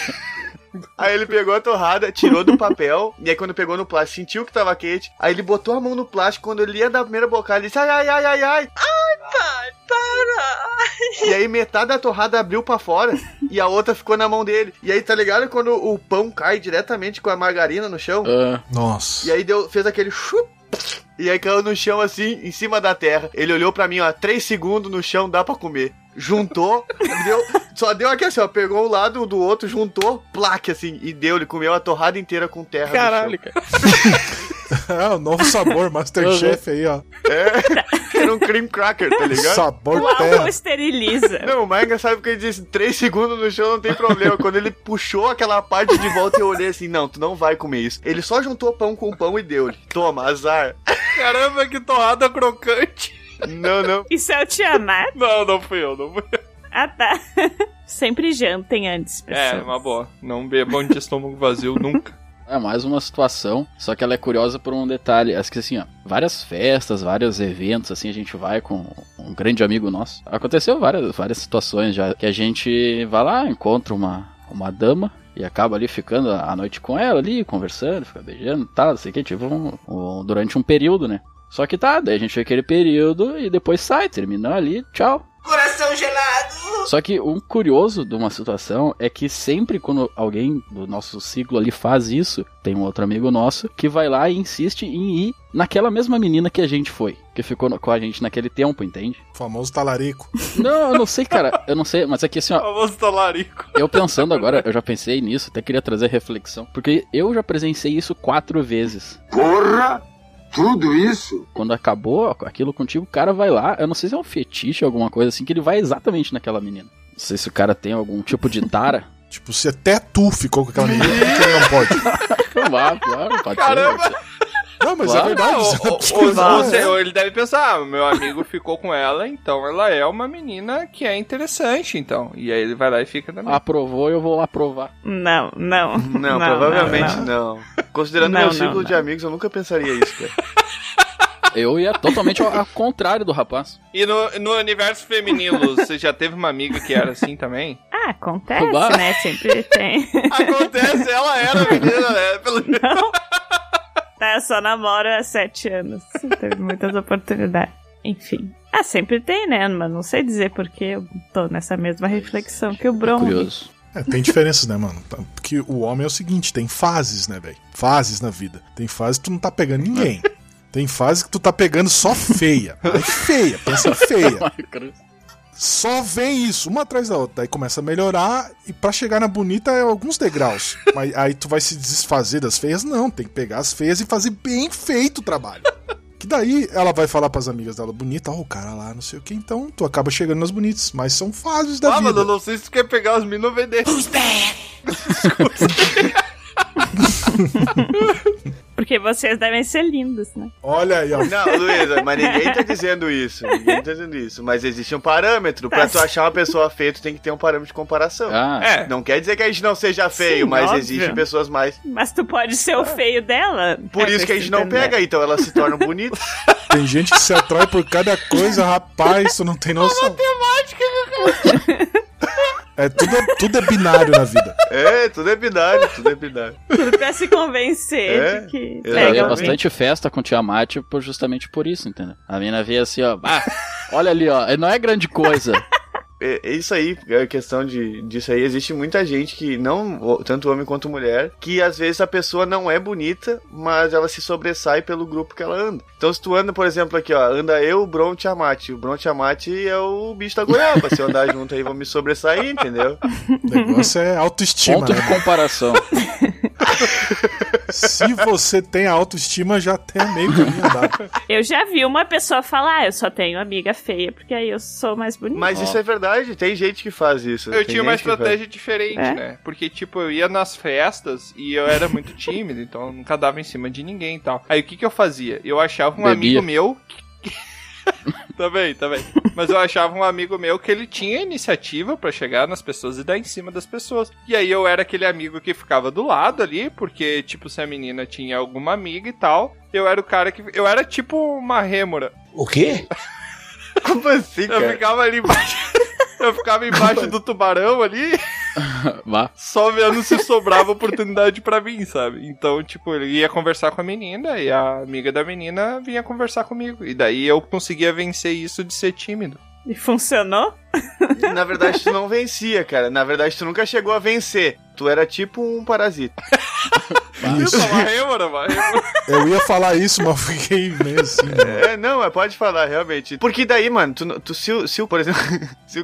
Aí ele pegou a torrada, tirou do papel, e aí quando pegou no plástico, sentiu que tava quente. Aí ele botou a mão no plástico, quando ele ia dar a primeira bocada, ele disse, ai, ai, ai, ai, ai. Ai, pai, para! E aí metade da torrada abriu pra fora e a outra ficou na mão dele. E aí, tá ligado quando o pão cai diretamente com a margarina no chão? Nossa. E aí deu, fez aquele chup. E aí caiu no chão assim, em cima da terra. Ele olhou pra mim, ó, três segundos no chão, dá pra comer. Juntou, deu, só deu aqui assim, ó, pegou um lado do outro, juntou, plaque assim, e deu, ele comeu a torrada inteira com terra. Caralho, cara. É, o novo sabor, Masterchef aí, ó. É, era um cream cracker, tá ligado? Sabor O álcool terra. esteriliza. Não, o mais engraçado é porque ele disse três segundos no chão não tem problema. Quando ele puxou aquela parte de volta, eu olhei assim, não, tu não vai comer isso. Ele só juntou pão com pão e deu-lhe. Toma, azar. Caramba, que torrada crocante. Não, não. Isso é o Tiamat? Não, não fui eu, não fui eu. Ah, tá. Sempre jantem antes, É, pessoal. uma boa. Não bebam de estômago vazio nunca. É mais uma situação, só que ela é curiosa por um detalhe. Acho que assim, ó, várias festas, vários eventos, assim, a gente vai com um grande amigo nosso. Aconteceu várias, várias situações já que a gente vai lá, encontra uma, uma dama e acaba ali ficando a noite com ela ali, conversando, fica beijando e tal, sei o que, tipo, um- um- durante um período, né? Só que tá, daí a gente fica aquele período e depois sai, terminou ali, tchau. Coração gelado! Só que um curioso de uma situação é que sempre quando alguém do nosso ciclo ali faz isso, tem um outro amigo nosso que vai lá e insiste em ir naquela mesma menina que a gente foi, que ficou no- com a gente naquele tempo, entende? Famoso talarico. Não, eu não sei, cara, eu não sei, mas é que assim, ó, Famoso talarico. eu pensando agora, eu já pensei nisso, até queria trazer reflexão, porque eu já presenciei isso quatro vezes. Porra! Tudo isso? Quando acabou aquilo contigo, o cara vai lá, eu não sei se é um fetiche ou alguma coisa assim, que ele vai exatamente naquela menina. Não sei se o cara tem algum tipo de tara. Tipo, se até tu ficou com aquela menina, ele não pode? Claro, claro, pode Caramba! ser. Não, mas Claro. é verdade. Não, ou- ou- ou ou ele deve pensar, ah, meu amigo ficou com ela, então ela é uma menina que é interessante, então. E aí ele vai lá e fica também. Aprovou, eu vou lá provar. Não, não. Não, provavelmente não. Considerando Não, meu não, ciclo não. de amigos, eu nunca pensaria isso, cara. Eu ia totalmente ao, ao contrário do rapaz. E no, no universo feminino, você já teve uma amiga que era assim também? Ah, acontece, Bah. né? Sempre tem. Acontece, ela era menina, né? Pelo Não. Tá, eu só namoro há sete anos. Teve muitas oportunidades. Enfim. Ah, sempre tem, né? Mas não sei dizer porque eu tô nessa mesma reflexão que o Bron. Curioso. É, tem diferenças, né, mano? Tá- Porque o homem é o seguinte, tem fases, né, velho? Fases na vida. Tem fases que tu não tá pegando ninguém. Tem fases que tu tá pegando só feia. Aí feia, pensa feia. Só vem isso, uma atrás da outra. Aí começa a melhorar e pra chegar na bonita é alguns degraus. Mas aí tu vai se desfazer das feias? Não, tem que pegar as feias e fazer bem feito o trabalho. Que daí ela vai falar pras amigas dela bonita, ó, o cara lá, não sei o que, então tu acaba chegando nas bonitas. Mas são fases da Ah, vida. mano, eu não sei se tu quer pegar os meninos ou vender. Porque vocês devem ser lindos, né? Olha aí, ó. Não, Luísa, mas ninguém tá dizendo isso. Ninguém tá dizendo isso. Mas existe um parâmetro. Pra tu achar uma pessoa feia, tu tem que ter um parâmetro de comparação. Ah. É. Não quer dizer que a gente não seja feio, Sim, mas óbvio. existem pessoas mais. Mas tu pode ser o feio dela. Por É, isso que a gente não entender. pega, então elas se tornam bonitas. Tem gente que se atrai por cada coisa, rapaz, tu não tem noção. É tudo, tudo é binário na vida. É, tudo é binário, tudo é binário. Tudo pra se convencer É, de que. Eu ia alguém. bastante festa com Tiamat por, justamente por isso, entendeu? A mina via assim, ó. Ah, olha ali, ó. Não é grande coisa. É, é isso aí, é questão de, disso aí. Existe muita gente que não, tanto homem quanto mulher, que às vezes a pessoa não é bonita, mas ela se sobressai pelo grupo que ela anda. Então se tu anda, por exemplo, aqui, ó, anda eu, o Bron Tiamat. O Bron Tiamat é o bicho da goiaba. Se eu andar junto aí, vou me sobressair, entendeu? O negócio é autoestima, Ponto né? de comparação. Se você tem autoestima, já tem meio caminho andado. Eu já vi uma pessoa falar, ah, eu só tenho amiga feia, porque aí eu sou mais bonita. Mas isso é verdade, tem gente que faz isso. Eu tem tinha uma faz. estratégia diferente, É? né? Porque, tipo, eu ia nas festas e eu era muito tímido, então eu nunca dava em cima de ninguém e tal. Aí o que que eu fazia? Eu achava um Bebia. amigo meu. que- também, também. Mas eu achava um amigo meu que ele tinha iniciativa pra chegar nas pessoas e dar em cima das pessoas. E aí eu era aquele amigo que ficava do lado ali, porque, tipo, se a menina tinha alguma amiga e tal, eu era o cara que. Eu era tipo uma rêmora. O quê? Como assim, Eu cara? ficava ali embaixo. Eu ficava embaixo do tubarão ali. Só vendo se sobrava oportunidade pra mim, sabe? Então, tipo, ele ia conversar com a menina e a amiga da menina vinha conversar comigo. E daí eu conseguia vencer isso de ser tímido. E funcionou? Na verdade, tu não vencia, cara. Na verdade, tu nunca chegou a vencer. Tu era tipo um parasita. Isso. Eu ia falar isso, mas fiquei meio assim. né? É, não, mas pode falar, realmente. Porque daí, mano, tu, tu se, o- se, o- por exemplo, se o,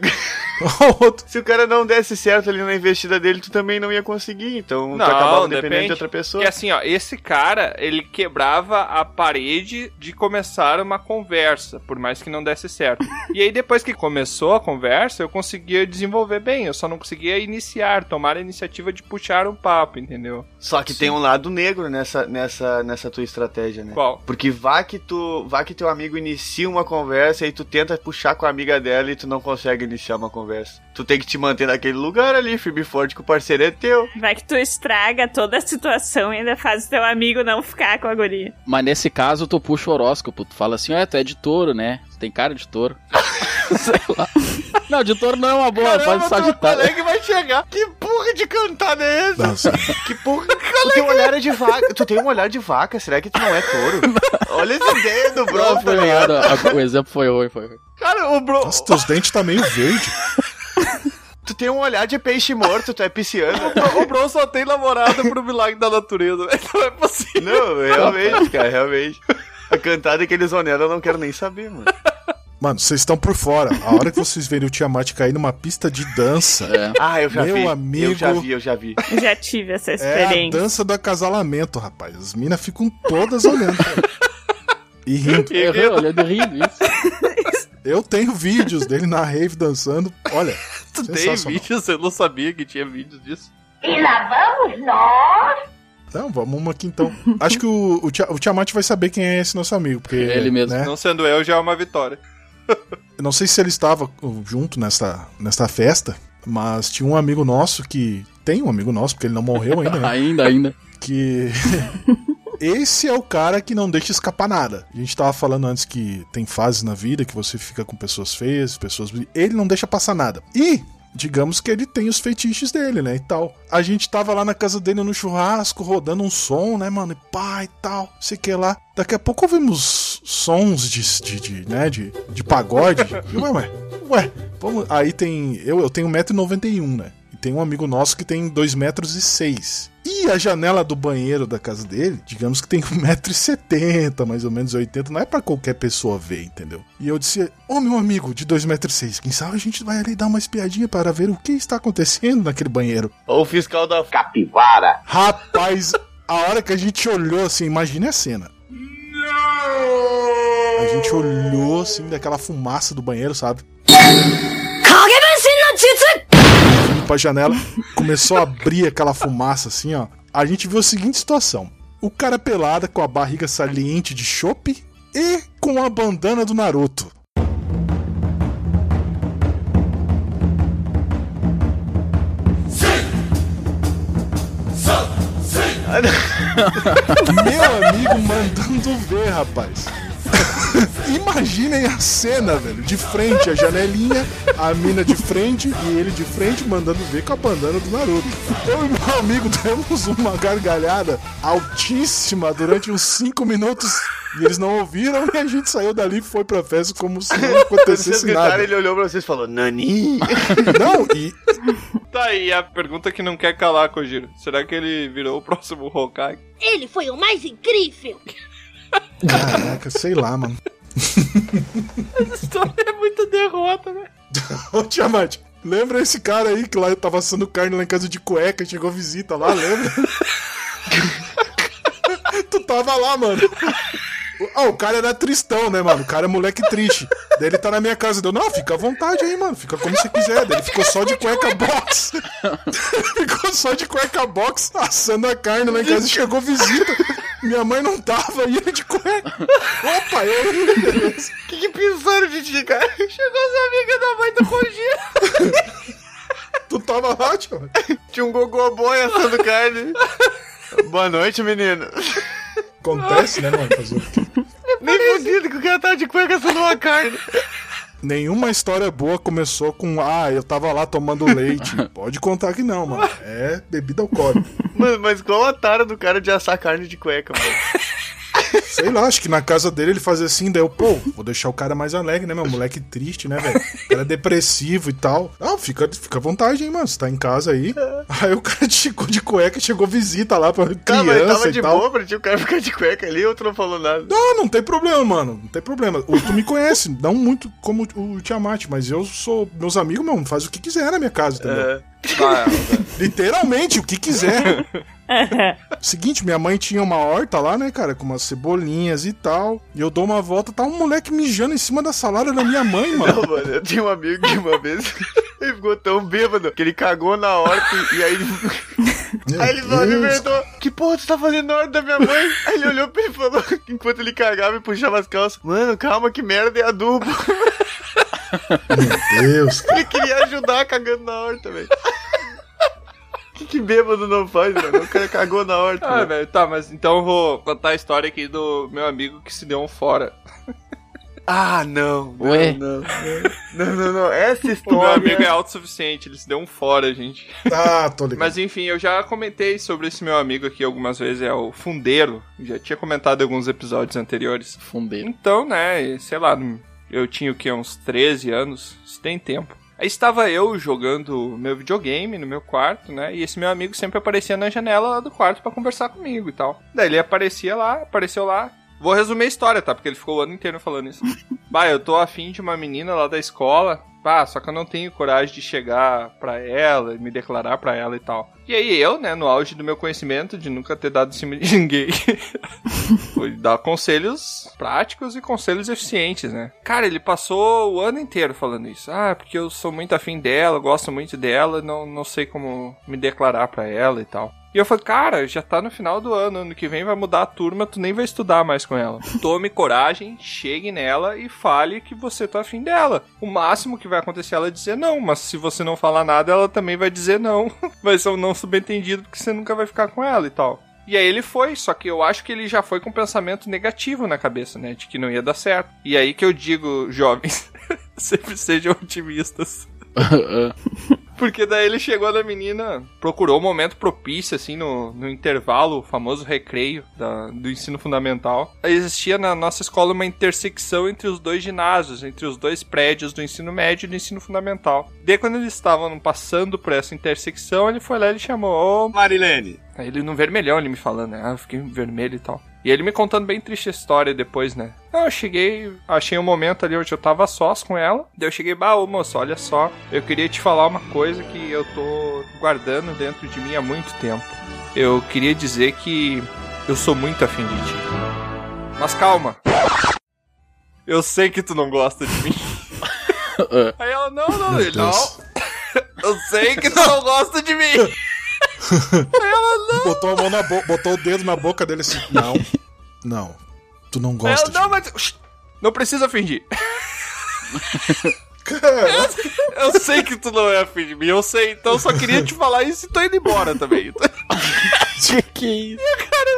se o cara não desse certo ali na investida dele, tu também não ia conseguir. Então, tu acabava dependendo de outra pessoa. Porque assim, ó, esse cara, ele quebrava a parede de começar uma conversa, por mais que não desse certo. e aí, depois que começou a conversa, eu conseguia desenvolver bem. Eu só não conseguia iniciar, tomar a iniciativa de puxar um papo, entendeu? Só que tem um lado negro nessa, nessa, nessa tua estratégia, né? Qual? Porque vá que tu, vá que teu amigo inicia uma conversa e tu tenta puxar com a amiga dela e tu não consegue iniciar uma conversa. Tu tem que te manter naquele lugar ali, firme e forte, que o parceiro é teu. Vai que tu estraga toda a situação e ainda faz o teu amigo não ficar com a guria. Mas nesse caso, tu puxa o horóscopo. Tu fala assim, é, tu é de touro, né? Tu tem cara de touro. Sei lá. Não, de touro não é uma boa, Caramba, faz teu sagitário. colega vai chegar. Que porra de cantada é essa? Nossa. Que porra. Tu tem um olhar de vaca. Tu tem um olhar de vaca. Será que tu não é touro? Olha essa ideia do bro, Não, tá foi errado. O exemplo foi ruim, foi ruim. Cara, o bro. Nossa, teus dentes tá meio verde. Tu tem um olhar de peixe morto, tu é pisciano. O bro só tem namorada pro milagre da natureza. Não é possível. Não, realmente, cara, realmente. A cantada que eles oneram eu não quero nem saber, mano. Mano, vocês estão por fora. A hora que vocês verem o Tiamat cair numa pista de dança, É. Ah, eu já Meu vi. amigo. Eu já vi, eu já vi. Eu já tive essa é a experiência. dança do acasalamento, rapaz. As minas ficam todas olhando. E rindo. Errou, olhando rindo, isso. Eu tenho vídeos dele na rave dançando. Olha, Tu tem vídeos? Eu não sabia que tinha vídeos disso. E lá vamos nós. Então, vamos uma aqui então. Acho que o, o Tiamat vai saber quem é esse nosso amigo. Porque, É ele mesmo. né, Não sendo eu, já é uma vitória. Eu não sei se ele estava uh, junto nesta, nesta festa, mas tinha um amigo nosso que. Tem um amigo nosso, porque ele não morreu ainda, né? Ainda, ainda. que. Esse é o cara que não deixa escapar nada. A gente tava falando antes que tem fases na vida que você fica com pessoas feias, pessoas. Ele não deixa passar nada. E. Digamos que ele tem os feitiços dele, né? E tal. A gente tava lá na casa dele no churrasco, rodando um som, né, mano? E pá e tal, sei que lá. Daqui a pouco ouvimos sons de, de, de né, de, de pagode. E, ué, ué, ué, vamos. Aí tem. Eu, eu tenho 1,91m, né? E tem um amigo nosso que tem 2,06 metros. E a janela do banheiro da casa dele, digamos que tem 1,70m, mais ou menos 80 não é pra qualquer pessoa ver, entendeu? E eu disse, ô meu amigo de 2,6m, quem sabe a gente vai ali dar uma espiadinha para ver o que está acontecendo naquele banheiro. O fiscal da Capivara. Rapaz, a hora que a gente olhou assim, imagine a cena. A gente olhou assim daquela fumaça do banheiro, sabe? Pra janela, começou a abrir aquela fumaça assim, ó. A gente viu a seguinte situação: o cara pelada com a barriga saliente de chope e com a bandana do Naruto. Meu amigo mandando ver, rapaz. Imaginem a cena, velho. De frente, a janelinha, a mina de frente e ele de frente mandando ver com a bandana do Naruto. Eu e meu amigo demos uma gargalhada altíssima durante uns 5 minutos e eles não ouviram e a gente saiu dali e foi pra festa como se não acontecesse nada. ele olhou pra vocês e falou, Nani. Não, e Tá aí a pergunta que não quer calar, Kojiro. Será que ele virou o próximo Hokage? Ele foi o mais incrível. Caraca, sei lá, mano. Essa história é muita derrota, né? Ô, Tiamat, lembra esse cara aí que lá tava assando carne lá em casa de cueca, chegou visita lá, lembra? tu tava lá, mano. Ah, o cara era tristão, né, mano? O cara é moleque triste. Daí ele tá na minha casa. Deu, não, fica à vontade aí, mano. Fica como você quiser. Daí ele ficou só de cueca box. ficou só de cueca box assando a carne lá em casa e chegou visita. Minha mãe não tava e ele de cueca. Opa, eu. Beleza. que que pensaram de ti, cara? Chegou as amigas da mãe do Kojiro. Tu tava lá, tio? Tinha um gogô boy assando carne. Boa noite, menino. Acontece, né, mano? Nem fudido que o cara tava de cueca assando uma carne. Nenhuma história boa começou com Ah, eu tava lá tomando leite. Pode contar que não, mano. É bebida alcoólica. Mano, mas qual a tara do cara de assar carne de cueca, mano? Sei lá, acho que na casa dele ele fazia assim, daí eu, pô, vou deixar o cara mais alegre, né, meu? Moleque triste, né, velho? O cara é depressivo e tal. Ah, fica, fica à vontade, hein, mano. Você tá em casa aí. Aí o cara chegou de cueca, chegou visita lá pra criança Tá, mas tava de tal. boa pra ti o cara ficar de cueca ali, outro não falou nada. Não, não tem problema, mano. Não tem problema. O- Tu me conhece, não muito como o Tiamat, mas eu sou. Meus amigos, meu, faz o que quiser na minha casa, entendeu? Literalmente, o que quiser. Seguinte, minha mãe tinha uma horta lá, né, cara, com umas cebolinhas e tal. E eu dou uma volta, tá um moleque mijando em cima da salada da minha mãe, mano. Não, mano, eu tinha um amigo que uma vez ele ficou tão bêbado que ele cagou na horta e, aí ele. aí ele só me perguntou: Que porra tu tá fazendo na horta da minha mãe? Aí ele olhou pra ele e falou, enquanto ele cagava e puxava as calças: Mano, calma, que merda é adubo. Meu Deus, cara. Ele queria ajudar cagando na horta, velho. O que, que bêbado não faz, mano? O cara cagou na horta. Ah, velho. tá, mas então eu vou contar a história aqui do meu amigo que se deu um fora. Ah, não. não, Ué? Não, não, não, não, não. Essa O meu história. amigo é autossuficiente, ele se deu um fora, gente. Ah, tô ligado. Mas enfim, eu já comentei sobre esse meu amigo aqui algumas vezes, é o Fundeiro. Já tinha comentado em alguns episódios anteriores. Fundeiro. Então, né, sei lá, eu tinha o que, uns 13 anos, isso tem tempo. Aí estava eu jogando meu videogame no meu quarto, né? E esse meu amigo sempre aparecia na janela lá do quarto pra conversar comigo e tal. Daí ele aparecia lá, apareceu lá. Vou resumir a história, tá? Porque ele ficou o ano inteiro falando isso. bah, eu tô afim de uma menina lá da escola. Bah, só que eu não tenho coragem de chegar pra ela, me declarar pra ela e tal. E aí eu, né, no auge do meu conhecimento, de nunca ter dado em cima de ninguém, fui dar conselhos práticos e conselhos eficientes, né? Cara, ele passou o ano inteiro falando isso. Ah, porque eu sou muito afim dela, gosto muito dela, não, não sei como me declarar pra ela e tal. E eu falei, cara, já tá no final do ano, ano que vem vai mudar a turma, tu nem vai estudar mais com ela. Tome coragem, chegue nela e fale que você tá afim dela. O máximo que vai acontecer é ela dizer não, mas se você não falar nada, ela também vai dizer não. vai ser um não subentendido porque você nunca vai ficar com ela e tal. E aí ele foi, só que eu acho que ele já foi com um pensamento negativo na cabeça, né? De que não ia dar certo. E aí que eu digo, jovens, sempre sejam otimistas. Porque daí ele chegou na menina, procurou um momento propício, assim, no, no intervalo, o famoso recreio da, do ensino fundamental. Existia na nossa escola uma intersecção entre os dois ginásios, entre os dois prédios do ensino médio e do ensino fundamental. Daí quando eles estavam passando por essa intersecção, ele foi lá e chamou, ô Marilene. Aí ele no vermelhão, ele me falando, né? Ah, eu fiquei vermelho e tal. E ele me contando bem triste a história depois, né? Eu cheguei, achei um momento ali onde eu tava sós com ela. Daí eu cheguei, bah, ô moço, olha só. Eu queria te falar uma coisa que eu tô guardando dentro de mim há muito tempo. Eu queria dizer que eu sou muito afim de ti. Mas calma. Eu sei que tu não gosta de mim. Aí ela, não, não, ele, não. Eu sei que tu não gosta de mim. ela, não. Botou a mão na boca, botou o dedo na boca dele assim. Não, não. Tu não gosta ela, não, mas. Shh, Não precisa fingir. Eu, eu sei que tu não é afim de mim, eu sei, então eu só queria te falar isso e tô indo embora também. Que que é isso? E o cara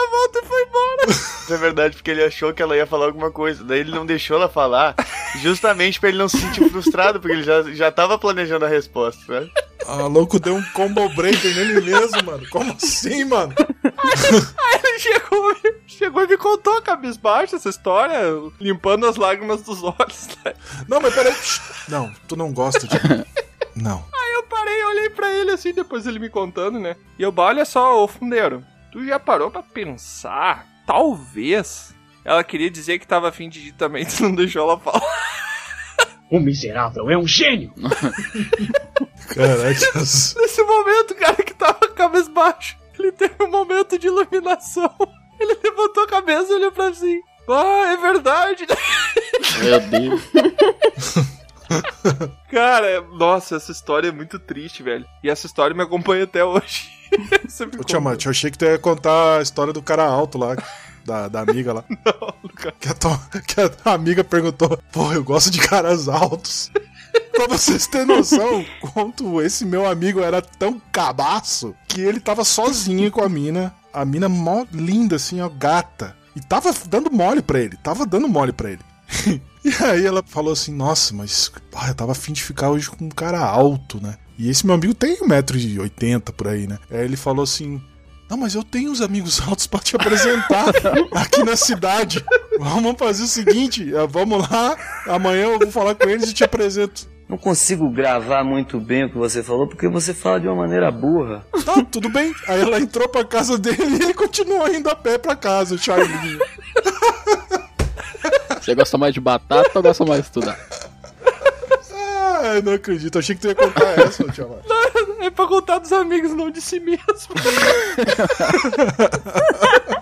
deu meia volta e foi embora. Isso é verdade, porque ele achou que ela ia falar alguma coisa. Daí ele não deixou ela falar, justamente pra ele não se sentir frustrado, porque ele já, já tava planejando a resposta, sabe? Ah, louco deu um combo breaker nele mesmo, mano. Como assim, mano? Aí ele chegou, chegou e me contou a cabisbaixa essa história, limpando as lágrimas dos olhos. Né? Não, mas peraí. Não, tu não gosta de mim. Não. Aí eu parei, olhei pra ele assim, depois ele me contando, né? E eu, bah, olha só, ô fundeiro, tu já parou pra pensar? Talvez ela queria dizer que tava afim de ir também, tu não deixou ela falar. O miserável é um gênio. Caraca. Nesse momento, cara, que tava cabisbaixo, ele teve um momento de iluminação. Ele levantou a cabeça e olhou pra si. Ah, é verdade. Meu Deus. Cara, nossa, essa história é muito triste, velho. E essa história me acompanha até hoje. Me Ô, Tiamat, eu achei que tu ia contar a história do cara alto lá, da, da amiga lá. Não, Lucas. Que a, tua- que a amiga perguntou, pô, eu gosto de caras altos. pra vocês terem noção, quanto esse meu amigo era tão cabaço que ele tava sozinho com a mina. A mina mó linda, assim, ó, gata. E tava dando mole pra ele, tava dando mole pra ele. E aí ela falou assim, nossa, mas ah, eu tava afim de ficar hoje com um cara alto, né? E esse meu amigo tem 1,80m por aí, né? Aí ele falou assim, não, mas eu tenho uns amigos altos pra te apresentar aqui na cidade. Vamos fazer o seguinte, eh, vamos lá, amanhã eu vou falar com eles e te apresento. Não consigo gravar muito bem o que você falou porque você fala de uma maneira burra. Tá, tudo bem. Aí ela entrou pra casa dele e ele continuou indo a pé pra casa, o Charlinho. Você gosta mais de batata ou gosta mais de estudar? Ah, eu não acredito. Achei que tu ia contar essa, Tiamat. É pra contar dos amigos, não de si mesmo.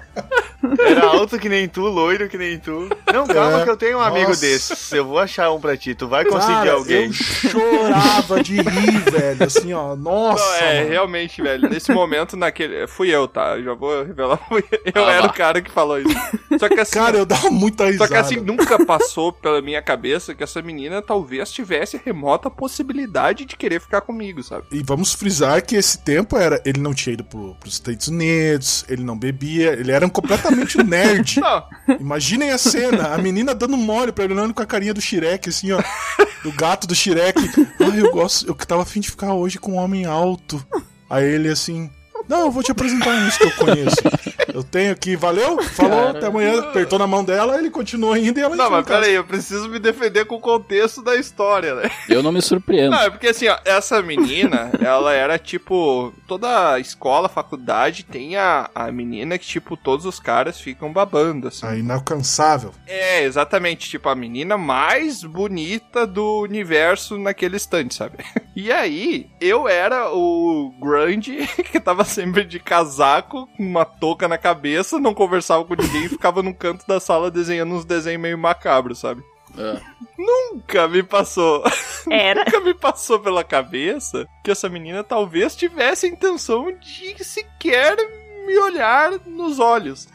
Era alto que nem tu, loiro que nem tu. Não, calma É. que eu tenho um amigo Nossa. desses. Eu vou achar um pra ti. Tu vai conseguir Cara, alguém. Eu chorava de rir, velho. Assim, ó. Nossa. Não, é, mano. realmente, velho. Nesse momento, naquele. Fui eu, tá? Eu já vou revelar. Eu Ah, era lá. o cara que falou isso. Só que assim. Cara, eu dava muita Só risada. que assim, nunca passou pela minha cabeça que essa menina talvez tivesse remota possibilidade de querer ficar comigo, sabe? E vamos frisar que esse tempo era. Ele não tinha ido pro, pros Estados Unidos, ele não bebia, ele era um completamente nerd. Não, Imaginem a cena, a menina dando mole pra ele, olhando com a carinha do Shrek, assim, ó. Do gato do Shrek. Ah, eu gosto, eu que tava afim de ficar hoje com um homem alto. Aí ele assim. Não, eu vou te apresentar uns que eu conheço. Eu tenho aqui, valeu? Falou, Cara. até amanhã. Apertou na mão dela, ele continuou indo e ela não, mas peraí, eu preciso me defender com o contexto da história, né? Eu não me surpreendo. Não, é porque assim, ó, essa menina, ela era tipo. Toda escola, faculdade tem a, a menina que, tipo, todos os caras ficam babando, assim. Ah, inalcançável. É, exatamente, tipo, a menina mais bonita do universo naquele instante, sabe? E aí, eu era o grande que tava sempre de casaco, com uma touca na cabeça, não conversava com ninguém e ficava no canto da sala desenhando uns desenhos meio macabros, sabe? É. Nunca me passou. Era. Nunca me passou pela cabeça que essa menina talvez tivesse a intenção de sequer me olhar nos olhos.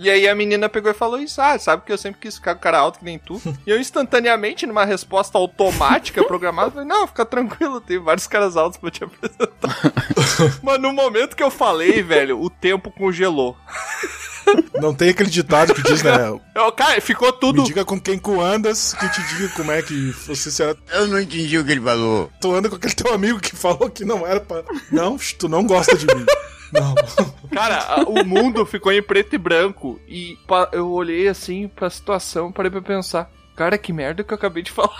E aí a menina pegou e falou isso, ah, sabe que eu sempre quis ficar com cara alto que nem tu? E eu instantaneamente, numa resposta automática, programada, falei, não, fica tranquilo, tem vários caras altos pra te apresentar. Mas no momento que eu falei, velho, o tempo congelou. Não tem aquele ditado que diz, né? Ô, cara, ficou tudo. Me diga com quem tu andas, que te diga como é que você será. Eu não entendi o que ele falou. Tu anda com aquele teu amigo que falou que não era pra. Não, tu não gosta de mim. Não. Cara, o mundo ficou em preto e branco. E eu olhei assim pra situação, parei pra pensar. Cara, que merda que eu acabei de falar.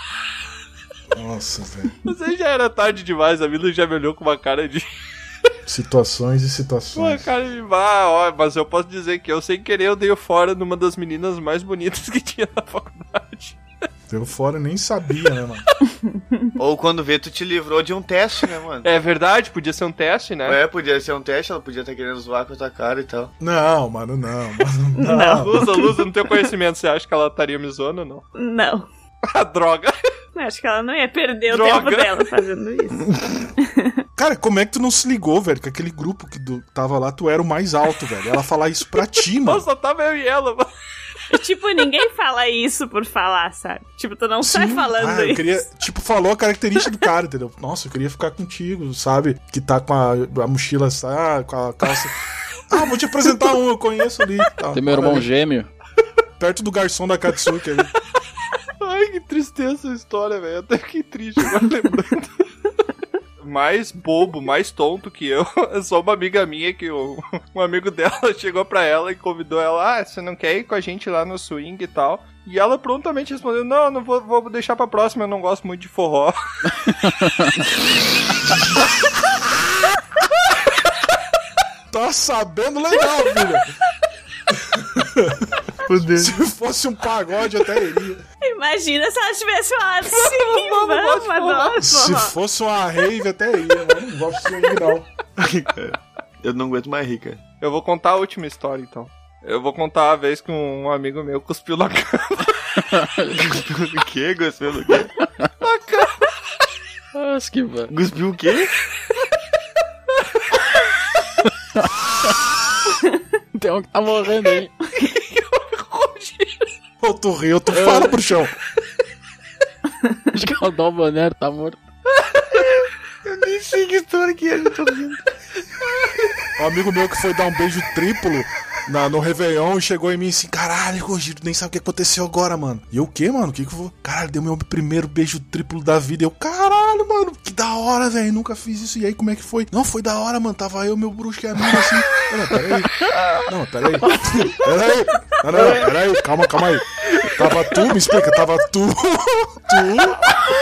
Nossa, velho. Aí já era tarde demais, a Mila já me olhou com uma cara de. Situações e Uma situações. cara de. Ah, ó, mas eu posso dizer que eu, sem querer, eu dei fora numa das meninas mais bonitas que tinha na faculdade. Deu fora, nem sabia, né, mano? Ou quando vê, tu te livrou de um teste, né, mano? É verdade, podia ser um teste, né? É, podia ser um teste, ela podia estar querendo zoar com a tua cara e tal. Não, mano, não, mano. Não. Lusa, Lusa, no teu conhecimento, você acha que ela estaria me zoando ou não? Não. A droga. Acho que ela não ia perder Droga. o tempo dela fazendo isso. Cara, como é que tu não se ligou, velho? Que aquele grupo que do- tava lá, tu era o mais alto, velho. Ela falar isso pra ti, mano. Nossa, só tava eu e ela, mano. tipo, ninguém fala isso por falar, sabe? Tipo, tu não sai falando Ah, eu isso. queria, tipo, falou a característica do cara, entendeu? Nossa, eu queria ficar contigo, sabe? Que tá com a, a mochila, ah, com a calça. Ah, vou te apresentar um, eu conheço ali. Tá, Tem meu irmão gêmeo. Perto do garçom da Katsuki ali. Ai, que tristeza essa história, velho. Até fiquei triste agora lembrando. Mais bobo, mais tonto que eu, é só uma amiga minha que o, um amigo dela chegou pra ela e convidou ela, ah, você não quer ir com a gente lá no swing e tal? E ela prontamente respondeu, não, não vou, vou deixar pra próxima, eu não gosto muito de forró. Tá sabendo legal, filho. Se fosse um pagode, eu até iria. Imagina se ela tivesse falado sim, vamos, vamos, Se fosse uma rave, até ia, mas não gosto de swing, não. Eu não aguento mais rir, cara. Eu vou contar a última história, então. Eu vou contar a vez que um amigo meu cuspiu na cama. o quê? Cuspiu no quê? Na cama. Nossa, que Cuspiu o quê? Tem um que tá morrendo aí. Ou tu riu, tu fala pro chão. Acho que o Dom Bonero tá morto. Eu nem sei que história que é, eu tô rindo. Um amigo meu que foi dar um beijo triplo na, no Réveillon e chegou em mim assim: caralho, Rogério, nem sabe o que aconteceu agora, mano. E eu, o que, mano? O que que eu vou. Caralho, deu meu primeiro beijo triplo da vida. Eu, caralho, mano, que da hora, velho. Nunca fiz isso. E aí, como é que foi? Não, foi da hora, mano. Tava eu, meu bruxo e a mina assim. Não, peraí. Não, peraí. Peraí. Não, não, não, peraí. Calma, calma aí. Tava tu, me explica, tava tu. Tu,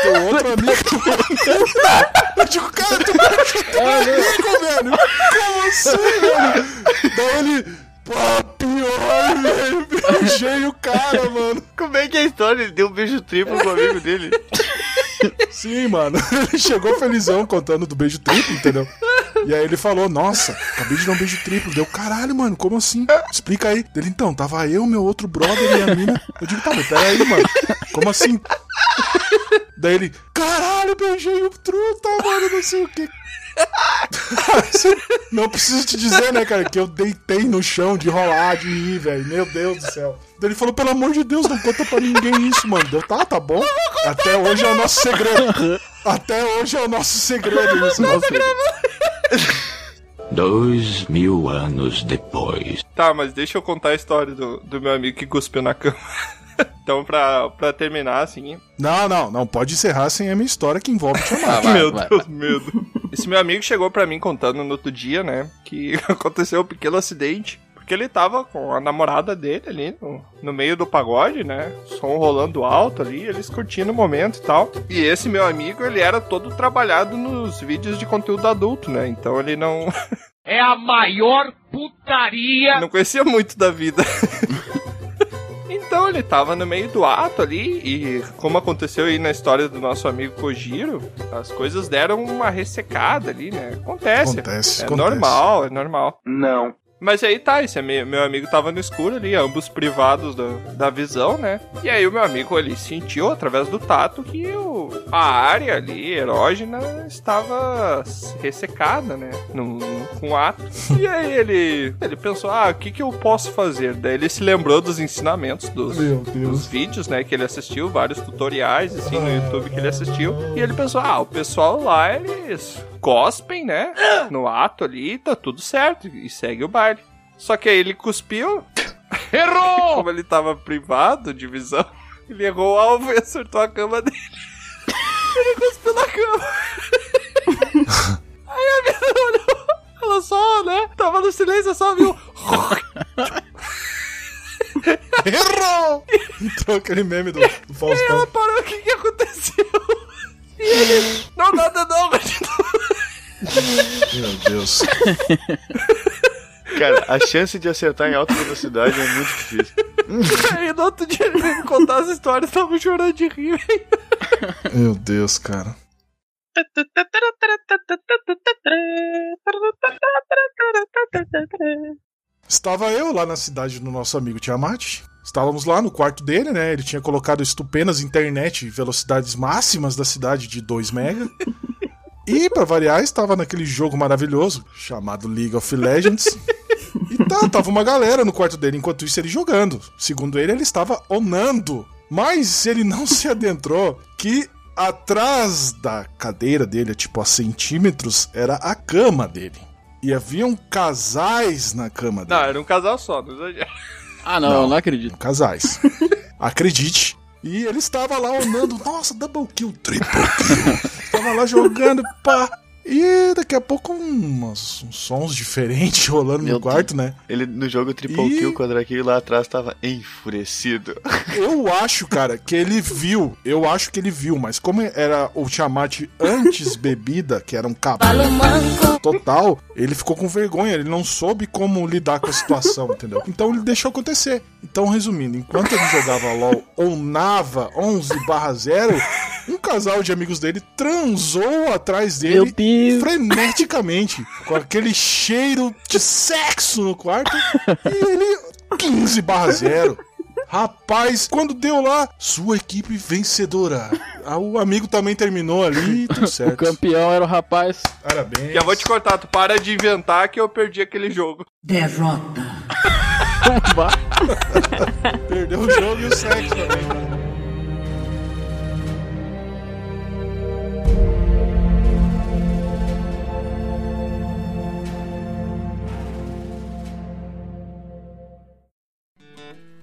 teu outro amigo. Eu digo, cara, tu comigo, velho. Como assim, velho? Daí ele. Pô, pior, velho. Beijei o cara, mano. Como é que é a história? Ele deu um beijo triplo com o amigo dele. Sim, mano. Ele chegou felizão contando do beijo triplo, entendeu? E aí ele falou, nossa, acabei de dar um beijo triplo. Deu, caralho, mano, como assim? Explica aí. Ele, então, tava eu, meu outro brother e a mina. Eu digo, tá, mas peraí, mano. Como assim? Daí ele, caralho, beijei o truta, mano, não sei o que. Não preciso te dizer, né, cara, que eu deitei no chão de rolar, de rir, velho. Meu Deus do céu. Daí ele falou, pelo amor de Deus, não conta pra ninguém isso, mano. Deu, tá, tá bom. Até hoje é o nosso segredo. Até hoje é o nosso segredo isso. Nossa, Dois mil anos depois. Tá, mas deixa eu contar a história do, do meu amigo que cuspiu na cama. então, pra, pra terminar, assim. Não, não, não pode encerrar sem a minha história que envolve te amar. meu Deus, medo. Esse meu amigo chegou pra mim contando no outro dia, né? Que aconteceu um pequeno acidente. Porque ele tava com a namorada dele ali no, no meio do pagode, né? Som rolando alto ali, eles curtindo o momento e tal. E esse meu amigo, ele era todo trabalhado nos vídeos de conteúdo adulto, né? Então ele não. É a maior putaria. não conhecia muito da vida. Então ele tava no meio do ato ali e como aconteceu aí na história do nosso amigo Kojiro, as coisas deram uma ressecada ali, né? Acontece. Acontece, é acontece. normal, é normal. Não. Mas aí tá, esse ami- meu amigo tava no escuro ali, ambos privados da, da visão, né? E aí o meu amigo ele sentiu através do tato que o, a área ali erógena estava ressecada, né? No, com o ato. E aí ele, ele pensou, ah, o que que eu posso fazer? Daí ele se lembrou dos ensinamentos dos, dos vídeos, né, que ele assistiu, vários tutoriais, assim, no YouTube que ele assistiu. E ele pensou, ah, o pessoal lá, eles cospem, né, no ato ali, tá tudo certo, e segue o baile. Só que aí ele cuspiu Errou! Como ele tava privado de visão, ele errou o alvo e acertou a cama dele. Ele cuspiu na cama. Aí a mina olhou, ela só, né? Tava no silêncio, só viu. Errou! Entrou aquele meme do, do Faustão. ela parou, o que que aconteceu? E ele, não, nada não, Meu Deus. Cara, a chance de acertar em alta velocidade é muito difícil. Aí no outro dia ele veio me contar as histórias, tava chorando de rir. Meu Deus, cara. Estava eu lá na cidade do nosso amigo Tiamat. Estávamos lá no quarto dele, né? Ele tinha colocado estupendas internet e velocidades máximas da cidade de 2 mega. E, pra variar, estava naquele jogo maravilhoso chamado League of Legends. E tá, tava uma galera no quarto dele, enquanto isso ele jogando. Segundo ele, ele estava onando. Mas ele não se adentrou que atrás da cadeira dele, tipo a centímetros, era a cama dele. E haviam casais na cama dele. Não, era um casal só, não exagera. Ah, não, eu não acredito. Casais. Acredite. E ele estava lá onando, nossa, double kill, triple kill. Estava lá jogando, pá. E daqui a pouco umas, uns sons diferentes rolando no quarto, né? Ele no jogo Triple E- Kill, quando aquele lá atrás tava enfurecido. Eu acho, cara, que ele viu. Eu acho que ele viu, mas como era o Tiamat antes bebida, que era um total, ele ficou com vergonha, ele não soube como lidar com a situação, entendeu? Então ele deixou acontecer. Então, resumindo, enquanto ele jogava LOL ou Nava 11 barra 0, um casal de amigos dele transou atrás dele freneticamente, com aquele cheiro de sexo no quarto, e ele 15 barra 0. Rapaz, quando deu lá, sua equipe vencedora. Ah, O amigo também terminou ali e tudo O certo. campeão era o rapaz. Parabéns. Já vou te cortar, tu para de inventar que eu perdi aquele jogo. Derrota. Perdeu o jogo e o sexo também.